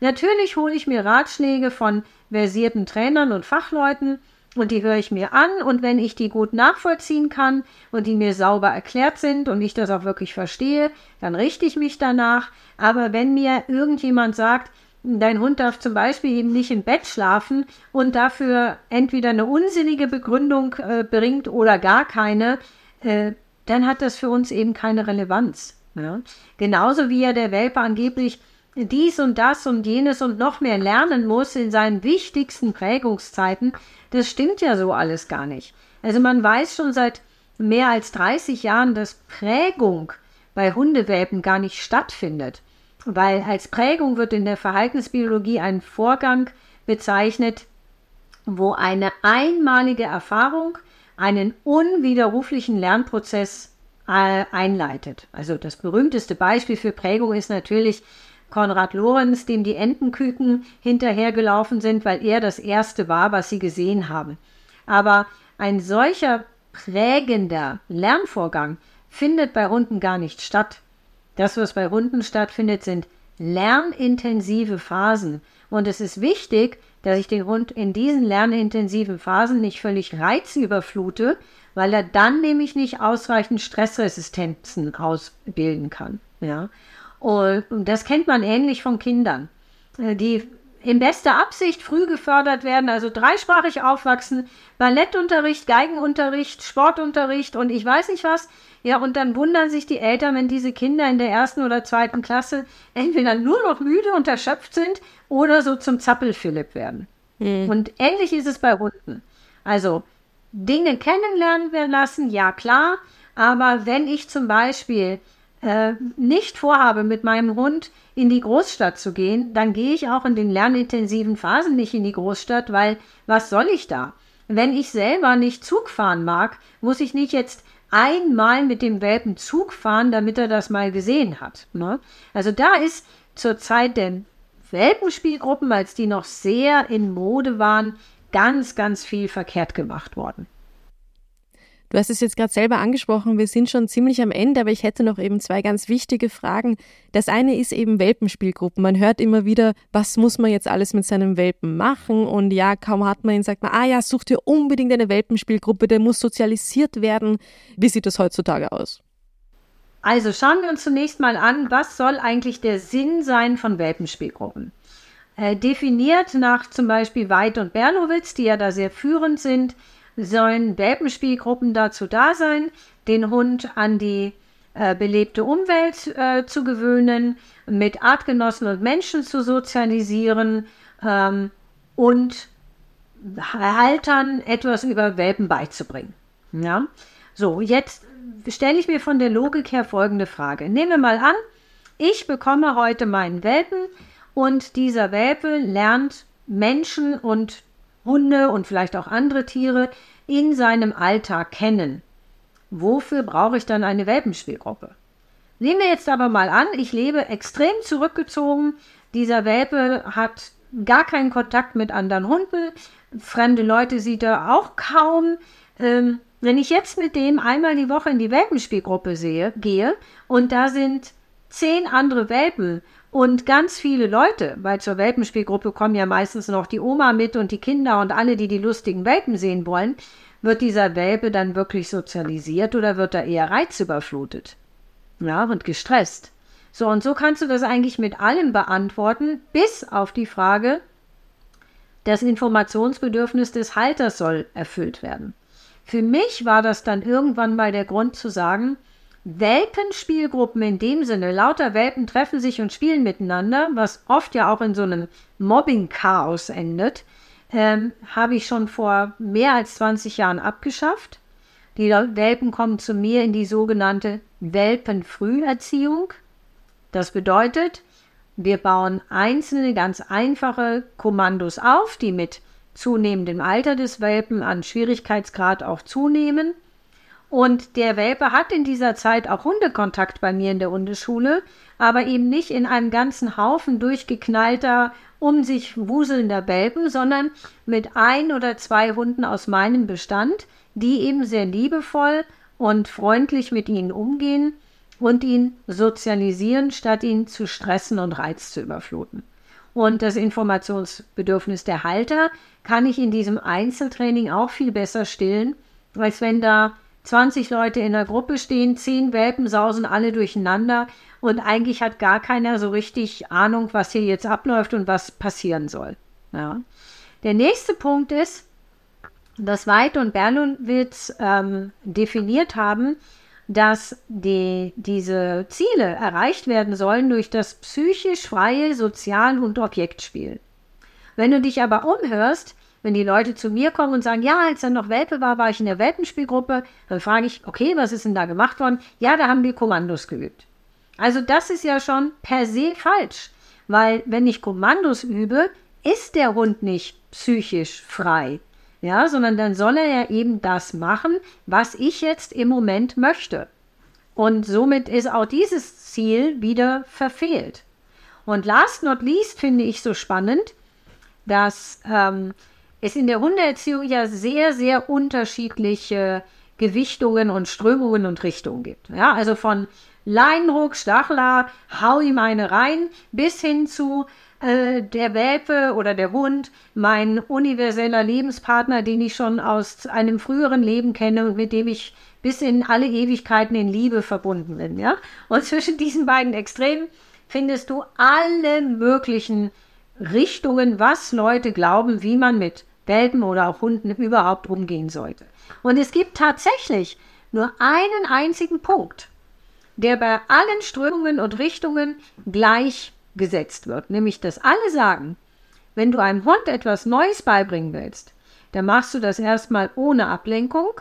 Natürlich hole ich mir Ratschläge von versierten Trainern und Fachleuten, und die höre ich mir an und wenn ich die gut nachvollziehen kann und die mir sauber erklärt sind und ich das auch wirklich verstehe, dann richte ich mich danach. Aber wenn mir irgendjemand sagt, dein Hund darf zum Beispiel eben nicht im Bett schlafen und dafür entweder eine unsinnige Begründung äh, bringt oder gar keine, äh, dann hat das für uns eben keine Relevanz. Ja? Genauso wie ja der Welpe angeblich dies und das und jenes und noch mehr lernen muss in seinen wichtigsten Prägungszeiten, das stimmt ja so alles gar nicht. Also man weiß schon seit mehr als 30 Jahren, dass Prägung bei Hundewelpen gar nicht stattfindet. Weil als Prägung wird in der Verhaltensbiologie ein Vorgang bezeichnet, wo eine einmalige Erfahrung einen unwiderruflichen Lernprozess äh, einleitet. Also das berühmteste Beispiel für Prägung ist natürlich Konrad Lorenz, dem die Entenküken hinterhergelaufen sind, weil er das erste war, was sie gesehen haben. Aber ein solcher prägender Lernvorgang findet bei Hunden gar nicht statt. Das, was bei Hunden stattfindet, sind lernintensive Phasen. Und es ist wichtig, dass ich den Hund in diesen lernintensiven Phasen nicht völlig reizüberflute, weil er dann nämlich nicht ausreichend Stressresistenzen ausbilden kann. Ja. Und das kennt man ähnlich von Kindern, äh, die in bester Absicht früh gefördert werden, also dreisprachig aufwachsen, Ballettunterricht, Geigenunterricht, Sportunterricht und ich weiß nicht was. Ja, und dann wundern sich die Eltern, wenn diese Kinder in der ersten oder zweiten Klasse entweder nur noch müde und erschöpft sind oder so zum Zappelphilipp werden. Mhm. Und ähnlich ist es bei Hunden. Also Dinge kennenlernen wir lassen, ja klar, aber wenn ich zum Beispiel äh, nicht vorhabe, mit meinem Hund in die Großstadt zu gehen, dann gehe ich auch in den lernintensiven Phasen nicht in die Großstadt, weil was soll ich da? Wenn ich selber nicht Zug fahren mag, muss ich nicht jetzt einmal mit dem Welpen Zug fahren, damit er das mal gesehen hat. Ne? Also da ist zur Zeit der Welpenspielgruppen, als die noch sehr in Mode waren, ganz, ganz viel verkehrt gemacht worden. Du hast es jetzt gerade selber angesprochen, wir sind schon ziemlich am Ende, aber ich hätte noch eben zwei ganz wichtige Fragen. Das eine ist eben Welpenspielgruppen. Man hört immer wieder, was muss man jetzt alles mit seinem Welpen machen? Und ja, kaum hat man ihn, sagt man, ah ja, such dir unbedingt eine Welpenspielgruppe, der muss sozialisiert werden. Wie sieht das heutzutage aus? Also schauen wir uns zunächst mal an, was soll eigentlich der Sinn sein von Welpenspielgruppen? Äh, definiert nach zum Beispiel Weid und Berlowitz, die ja da sehr führend sind, sollen Welpenspielgruppen dazu da sein, den Hund an die äh, belebte Umwelt äh, zu gewöhnen, mit Artgenossen und Menschen zu sozialisieren ähm, und Haltern etwas über Welpen beizubringen. Ja? So, jetzt stelle ich mir von der Logik her folgende Frage. Nehmen wir mal an, ich bekomme heute meinen Welpen und dieser Welpe lernt Menschen und Hunde und vielleicht auch andere Tiere in seinem Alltag kennen. Wofür brauche ich dann eine Welpenspielgruppe? Nehmen wir jetzt aber mal an, ich lebe extrem zurückgezogen. Dieser Welpe hat gar keinen Kontakt mit anderen Hunden. Fremde Leute sieht er auch kaum. Ähm, wenn ich jetzt mit dem einmal die Woche in die Welpenspielgruppe sehe, gehe und da sind zehn andere Welpen Und ganz viele Leute, weil zur Welpenspielgruppe kommen ja meistens noch die Oma mit und die Kinder und alle, die die lustigen Welpen sehen wollen, wird dieser Welpe dann wirklich sozialisiert oder wird er eher reizüberflutet? Ja, und gestresst. So, und so kannst du das eigentlich mit allem beantworten, bis auf die Frage, das Informationsbedürfnis des Halters soll erfüllt werden. Für mich war das dann irgendwann mal der Grund zu sagen, Welpenspielgruppen in dem Sinne, lauter Welpen treffen sich und spielen miteinander, was oft ja auch in so einem Mobbing-Chaos endet, ähm, habe ich schon vor mehr als 20 Jahren abgeschafft. Die Welpen kommen zu mir in die sogenannte Welpenfrüherziehung. Das bedeutet, wir bauen einzelne, ganz einfache Kommandos auf, die mit zunehmendem Alter des Welpen an Schwierigkeitsgrad auch zunehmen. Und der Welpe hat in dieser Zeit auch Hundekontakt bei mir in der Hundeschule, aber eben nicht in einem ganzen Haufen durchgeknallter, um sich wuselnder Welpen, sondern mit ein oder zwei Hunden aus meinem Bestand, die eben sehr liebevoll und freundlich mit ihnen umgehen und ihn sozialisieren, statt ihn zu stressen und Reiz zu überfluten. Und das Informationsbedürfnis der Halter kann ich in diesem Einzeltraining auch viel besser stillen, als wenn da 20 Leute in der Gruppe stehen, 10 Welpen sausen alle durcheinander und eigentlich hat gar keiner so richtig Ahnung, was hier jetzt abläuft und was passieren soll. Ja. Der nächste Punkt ist, dass Weid und Berlowitz ähm, definiert haben, dass die, diese Ziele erreicht werden sollen durch das psychisch freie Sozial- und Objektspiel. Wenn du dich aber umhörst, wenn die Leute zu mir kommen und sagen, ja, als er noch Welpe war, war ich in der Welpenspielgruppe, dann frage ich, okay, was ist denn da gemacht worden? Ja, da haben wir Kommandos geübt. Also das ist ja schon per se falsch, weil wenn ich Kommandos übe, ist der Hund nicht psychisch frei ja, sondern dann soll er ja eben das machen, was ich jetzt im Moment möchte. Und somit ist auch dieses Ziel wieder verfehlt. Und last not least finde ich so spannend, dass ähm, es in der Hundeerziehung ja sehr, sehr unterschiedliche Gewichtungen und Strömungen und Richtungen gibt. Ja, also von Leinruck, Stachler, hau ihm eine rein, bis hin zu äh, der Welpe oder der Hund, mein universeller Lebenspartner, den ich schon aus einem früheren Leben kenne und mit dem ich bis in alle Ewigkeiten in Liebe verbunden bin, ja? Und zwischen diesen beiden Extremen findest du alle möglichen Richtungen, was Leute glauben, wie man mit Welpen oder auch Hunden überhaupt umgehen sollte. Und es gibt tatsächlich nur einen einzigen Punkt, der bei allen Strömungen und Richtungen gleich gesetzt wird, nämlich dass alle sagen, wenn du einem Hund etwas Neues beibringen willst, dann machst du das erstmal ohne Ablenkung,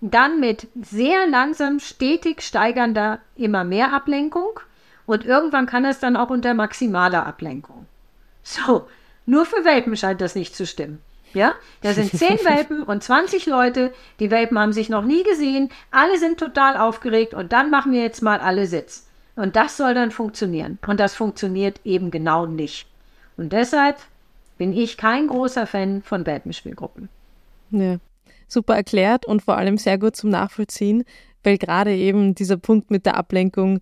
dann mit sehr langsam, stetig steigernder immer mehr Ablenkung und irgendwann kann es dann auch unter maximaler Ablenkung. So, nur für Welpen scheint das nicht zu stimmen. Ja, da sind zehn Welpen und 20 Leute. Die Welpen haben sich noch nie gesehen. Alle sind total aufgeregt und dann machen wir jetzt mal alle Sitz. Und das soll dann funktionieren. Und das funktioniert eben genau nicht. Und deshalb bin ich kein großer Fan von Welpenspielgruppen. Ja, super erklärt und vor allem sehr gut zum Nachvollziehen, weil gerade eben dieser Punkt mit der Ablenkung,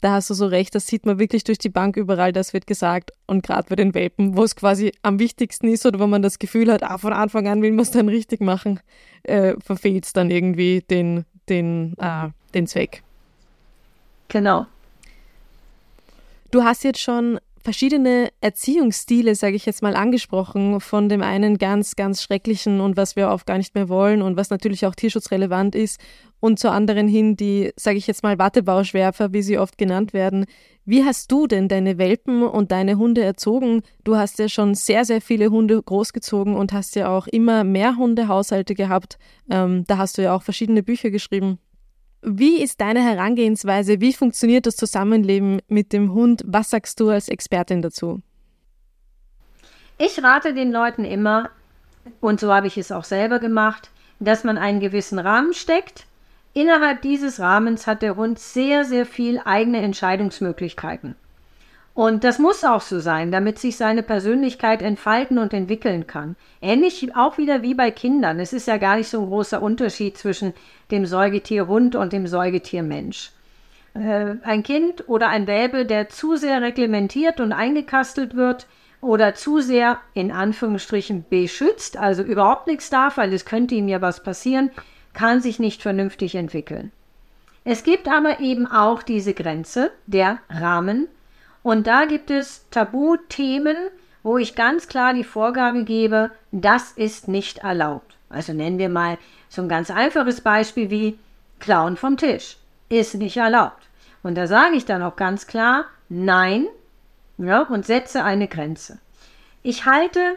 da hast du so recht, das sieht man wirklich durch die Bank überall, das wird gesagt. Und gerade bei den Welpen, wo es quasi am wichtigsten ist oder wo man das Gefühl hat, ah, von Anfang an will man es dann richtig machen, äh, verfehlt es dann irgendwie den, den, äh, den Zweck. Genau. Du hast jetzt schon verschiedene Erziehungsstile, sage ich jetzt mal, angesprochen, von dem einen ganz, ganz schrecklichen und was wir oft gar nicht mehr wollen und was natürlich auch tierschutzrelevant ist und zur anderen hin die, sage ich jetzt mal, Wattebauschwerfer, wie sie oft genannt werden. Wie hast du denn deine Welpen und deine Hunde erzogen? Du hast ja schon sehr, sehr viele Hunde großgezogen und hast ja auch immer mehr Hundehaushalte gehabt. Ähm, da hast du ja auch verschiedene Bücher geschrieben. Wie ist deine Herangehensweise? Wie funktioniert das Zusammenleben mit dem Hund? Was sagst du als Expertin dazu? Ich rate den Leuten immer, und so habe ich es auch selber gemacht, dass man einen gewissen Rahmen steckt. Innerhalb dieses Rahmens hat der Hund sehr, sehr viel eigene Entscheidungsmöglichkeiten. Und das muss auch so sein, damit sich seine Persönlichkeit entfalten und entwickeln kann. Ähnlich auch wieder wie bei Kindern. Es ist ja gar nicht so ein großer Unterschied zwischen dem Säugetier Hund und dem Säugetier Mensch. äh, ein Kind oder ein Welpe, der zu sehr reglementiert und eingekastelt wird oder zu sehr in Anführungsstrichen beschützt, also überhaupt nichts darf, weil es könnte ihm ja was passieren, kann sich nicht vernünftig entwickeln. Es gibt aber eben auch diese Grenze, der Rahmen. Und da gibt es Tabuthemen, wo ich ganz klar die Vorgabe gebe, das ist nicht erlaubt. Also nennen wir mal so ein ganz einfaches Beispiel wie Klauen vom Tisch. Ist nicht erlaubt. Und da sage ich dann auch ganz klar, nein, ja, und setze eine Grenze. Ich halte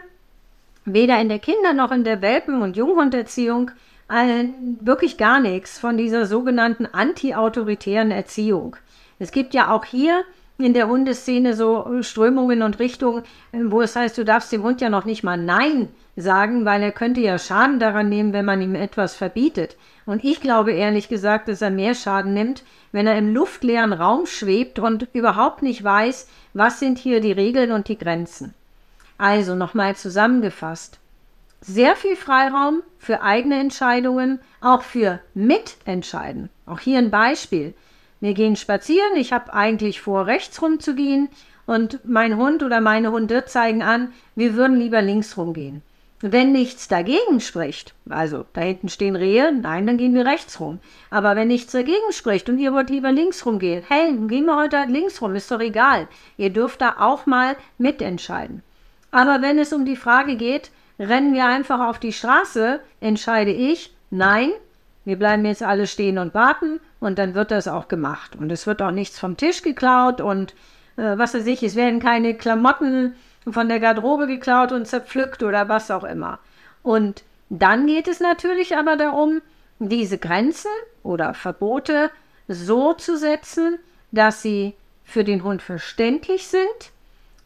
weder in der Kinder- noch in der Welpen- und Junghunderziehung äh, wirklich gar nichts von dieser sogenannten anti-autoritären Erziehung. Es gibt ja auch hier in der Hundeszene so Strömungen und Richtungen, wo es heißt, du darfst dem Hund ja noch nicht mal Nein sagen, weil er könnte ja Schaden daran nehmen, wenn man ihm etwas verbietet. Und ich glaube ehrlich gesagt, dass er mehr Schaden nimmt, wenn er im luftleeren Raum schwebt und überhaupt nicht weiß, was sind hier die Regeln und die Grenzen. Also nochmal zusammengefasst. Sehr viel Freiraum für eigene Entscheidungen, auch für Mitentscheiden. Auch hier ein Beispiel. Wir gehen spazieren, ich habe eigentlich vor, rechts rumzugehen und mein Hund oder meine Hunde zeigen an, wir würden lieber links rumgehen. Wenn nichts dagegen spricht, also da hinten stehen Rehe, nein, dann gehen wir rechts rum. Aber wenn nichts dagegen spricht und ihr wollt lieber links rumgehen, hey, gehen wir heute links rum, ist doch egal. Ihr dürft da auch mal mitentscheiden. Aber wenn es um die Frage geht, rennen wir einfach auf die Straße, entscheide ich, nein, wir bleiben jetzt alle stehen und warten und dann wird das auch gemacht. Und es wird auch nichts vom Tisch geklaut und äh, was weiß ich, es werden keine Klamotten von der Garderobe geklaut und zerpflückt oder was auch immer. Und dann geht es natürlich aber darum, diese Grenzen oder Verbote so zu setzen, dass sie für den Hund verständlich sind,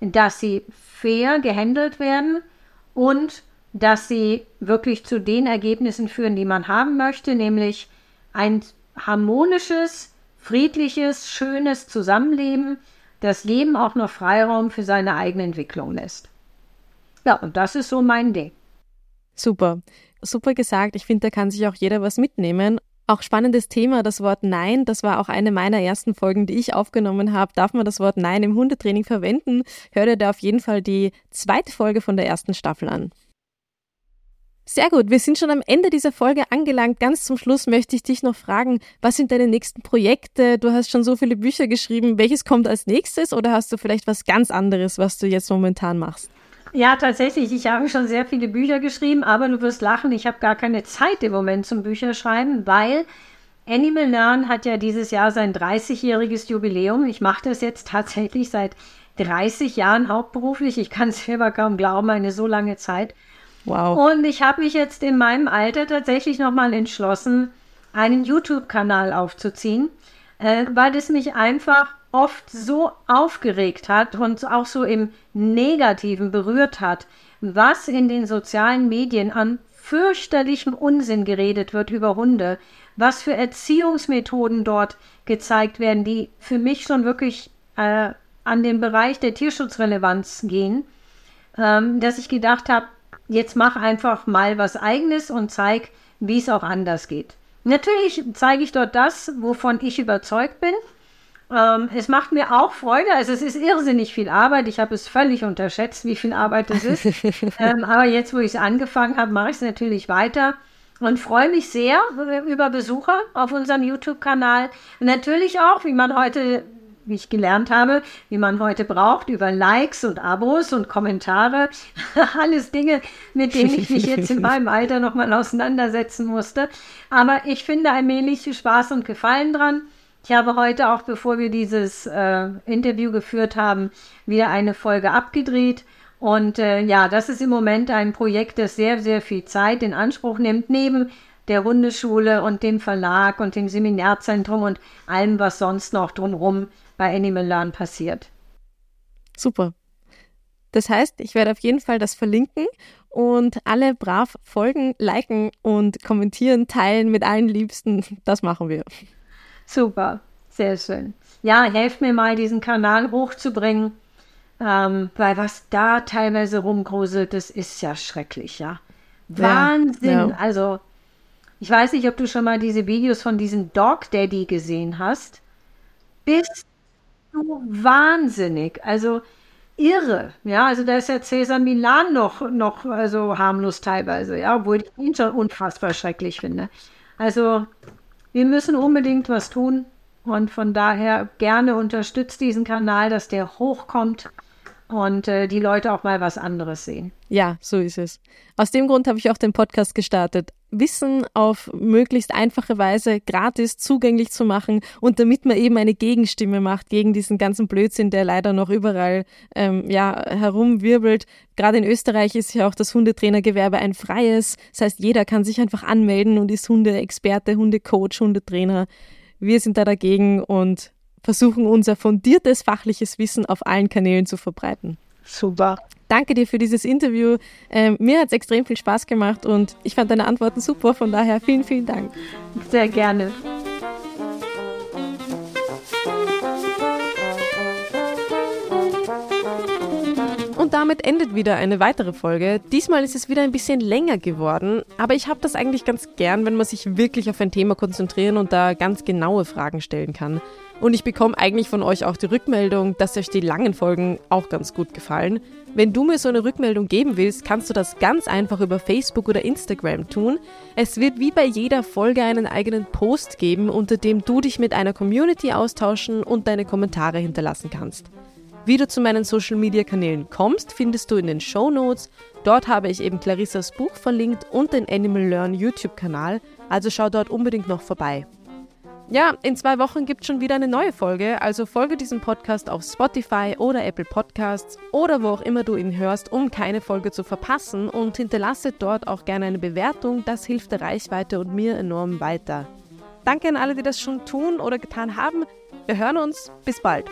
dass sie fair gehandelt werden und dass sie wirklich zu den Ergebnissen führen, die man haben möchte, nämlich ein harmonisches, friedliches, schönes Zusammenleben, das Leben auch noch Freiraum für seine eigene Entwicklung lässt. Ja, und das ist so mein Ding. Super, super gesagt. Ich finde, da kann sich auch jeder was mitnehmen. Auch spannendes Thema, das Wort Nein. Das war auch eine meiner ersten Folgen, die ich aufgenommen habe. Darf man das Wort Nein im Hundetraining verwenden? Hör dir da auf jeden Fall die zweite Folge von der ersten Staffel an. Sehr gut, wir sind schon am Ende dieser Folge angelangt. Ganz zum Schluss möchte ich dich noch fragen, was sind deine nächsten Projekte? Du hast schon so viele Bücher geschrieben. Welches kommt als nächstes oder hast du vielleicht was ganz anderes, was du jetzt momentan machst? Ja, tatsächlich. Ich habe schon sehr viele Bücher geschrieben, aber du wirst lachen, ich habe gar keine Zeit im Moment zum Bücherschreiben, weil Animal Learn hat ja dieses Jahr sein 30-jähriges Jubiläum. Ich mache das jetzt tatsächlich seit 30 Jahren hauptberuflich. Ich kann es selber kaum glauben, eine so lange Zeit. Wow. Und ich habe mich jetzt in meinem Alter tatsächlich nochmal entschlossen, einen YouTube-Kanal aufzuziehen, äh, weil es mich einfach oft so aufgeregt hat und auch so im Negativen berührt hat, was in den sozialen Medien an fürchterlichem Unsinn geredet wird über Hunde, was für Erziehungsmethoden dort gezeigt werden, die für mich schon wirklich äh, an den Bereich der Tierschutzrelevanz gehen, ähm, dass ich gedacht habe, jetzt mach einfach mal was eigenes und zeig, wie es auch anders geht. Natürlich zeige ich dort das, wovon ich überzeugt bin. Ähm, es macht mir auch Freude. Also es ist irrsinnig viel Arbeit. Ich habe es völlig unterschätzt, wie viel Arbeit es ist. ähm, aber jetzt, wo ich es angefangen habe, mache ich es natürlich weiter und freue mich sehr über Besucher auf unserem YouTube-Kanal. Natürlich auch, wie man heute wie ich gelernt habe, wie man heute braucht, über Likes und Abos und Kommentare. Alles Dinge, mit denen ich mich jetzt in meinem Alter nochmal auseinandersetzen musste. Aber ich finde allmählich Spaß und Gefallen dran. Ich habe heute auch, bevor wir dieses äh, Interview geführt haben, wieder eine Folge abgedreht. Und äh, ja, das ist im Moment ein Projekt, das sehr, sehr viel Zeit in Anspruch nimmt, neben der Hundeschule und dem Verlag und dem Seminarzentrum und allem, was sonst noch drumherum bei Animal Learn passiert. Super. Das heißt, ich werde auf jeden Fall das verlinken und alle brav folgen, liken und kommentieren, teilen mit allen Liebsten. Das machen wir. Super, sehr schön. Ja, helft mir mal, diesen Kanal hochzubringen, ähm, weil was da teilweise rumgruselt, das ist ja schrecklich, ja. Wahnsinn. Ja, ja. Also, ich weiß nicht, ob du schon mal diese Videos von diesem Dog Daddy gesehen hast. bist du wahnsinnig. Also irre. Ja, also da ist ja Cäsar Milan noch, noch also harmlos teilweise, ja, obwohl ich ihn schon unfassbar schrecklich finde. Also wir müssen unbedingt was tun und von daher gerne unterstützt diesen Kanal, dass der hochkommt und äh, die Leute auch mal was anderes sehen. Ja, so ist es. Aus dem Grund habe ich auch den Podcast gestartet. Wissen auf möglichst einfache Weise gratis zugänglich zu machen und damit man eben eine Gegenstimme macht gegen diesen ganzen Blödsinn, der leider noch überall ähm, ja, herumwirbelt. Gerade in Österreich ist ja auch das Hundetrainergewerbe ein freies. Das heißt, jeder kann sich einfach anmelden und ist Hundeexperte, Hundecoach, Hundetrainer. Wir sind da dagegen und versuchen unser fundiertes fachliches Wissen auf allen Kanälen zu verbreiten. Super. Danke dir für dieses Interview. Ähm, mir hat es extrem viel Spaß gemacht und ich fand deine Antworten super. Von daher vielen, vielen Dank. Sehr gerne. Und damit endet wieder eine weitere Folge. Diesmal ist es wieder ein bisschen länger geworden, aber ich habe das eigentlich ganz gern, wenn man sich wirklich auf ein Thema konzentrieren und da ganz genaue Fragen stellen kann. Und ich bekomme eigentlich von euch auch die Rückmeldung, dass euch die langen Folgen auch ganz gut gefallen. Wenn du mir so eine Rückmeldung geben willst, kannst du das ganz einfach über Facebook oder Instagram tun. Es wird wie bei jeder Folge einen eigenen Post geben, unter dem du dich mit einer Community austauschen und deine Kommentare hinterlassen kannst. Wie du zu meinen Social Media Kanälen kommst, findest du in den Show Notes. Dort habe ich eben Clarissas Buch verlinkt und den Animal Learn YouTube Kanal, also schau dort unbedingt noch vorbei. Ja, in zwei Wochen gibt es schon wieder eine neue Folge, also folge diesem Podcast auf Spotify oder Apple Podcasts oder wo auch immer du ihn hörst, um keine Folge zu verpassen und hinterlasse dort auch gerne eine Bewertung, das hilft der Reichweite und mir enorm weiter. Danke an alle, die das schon tun oder getan haben. Wir hören uns. Bis bald.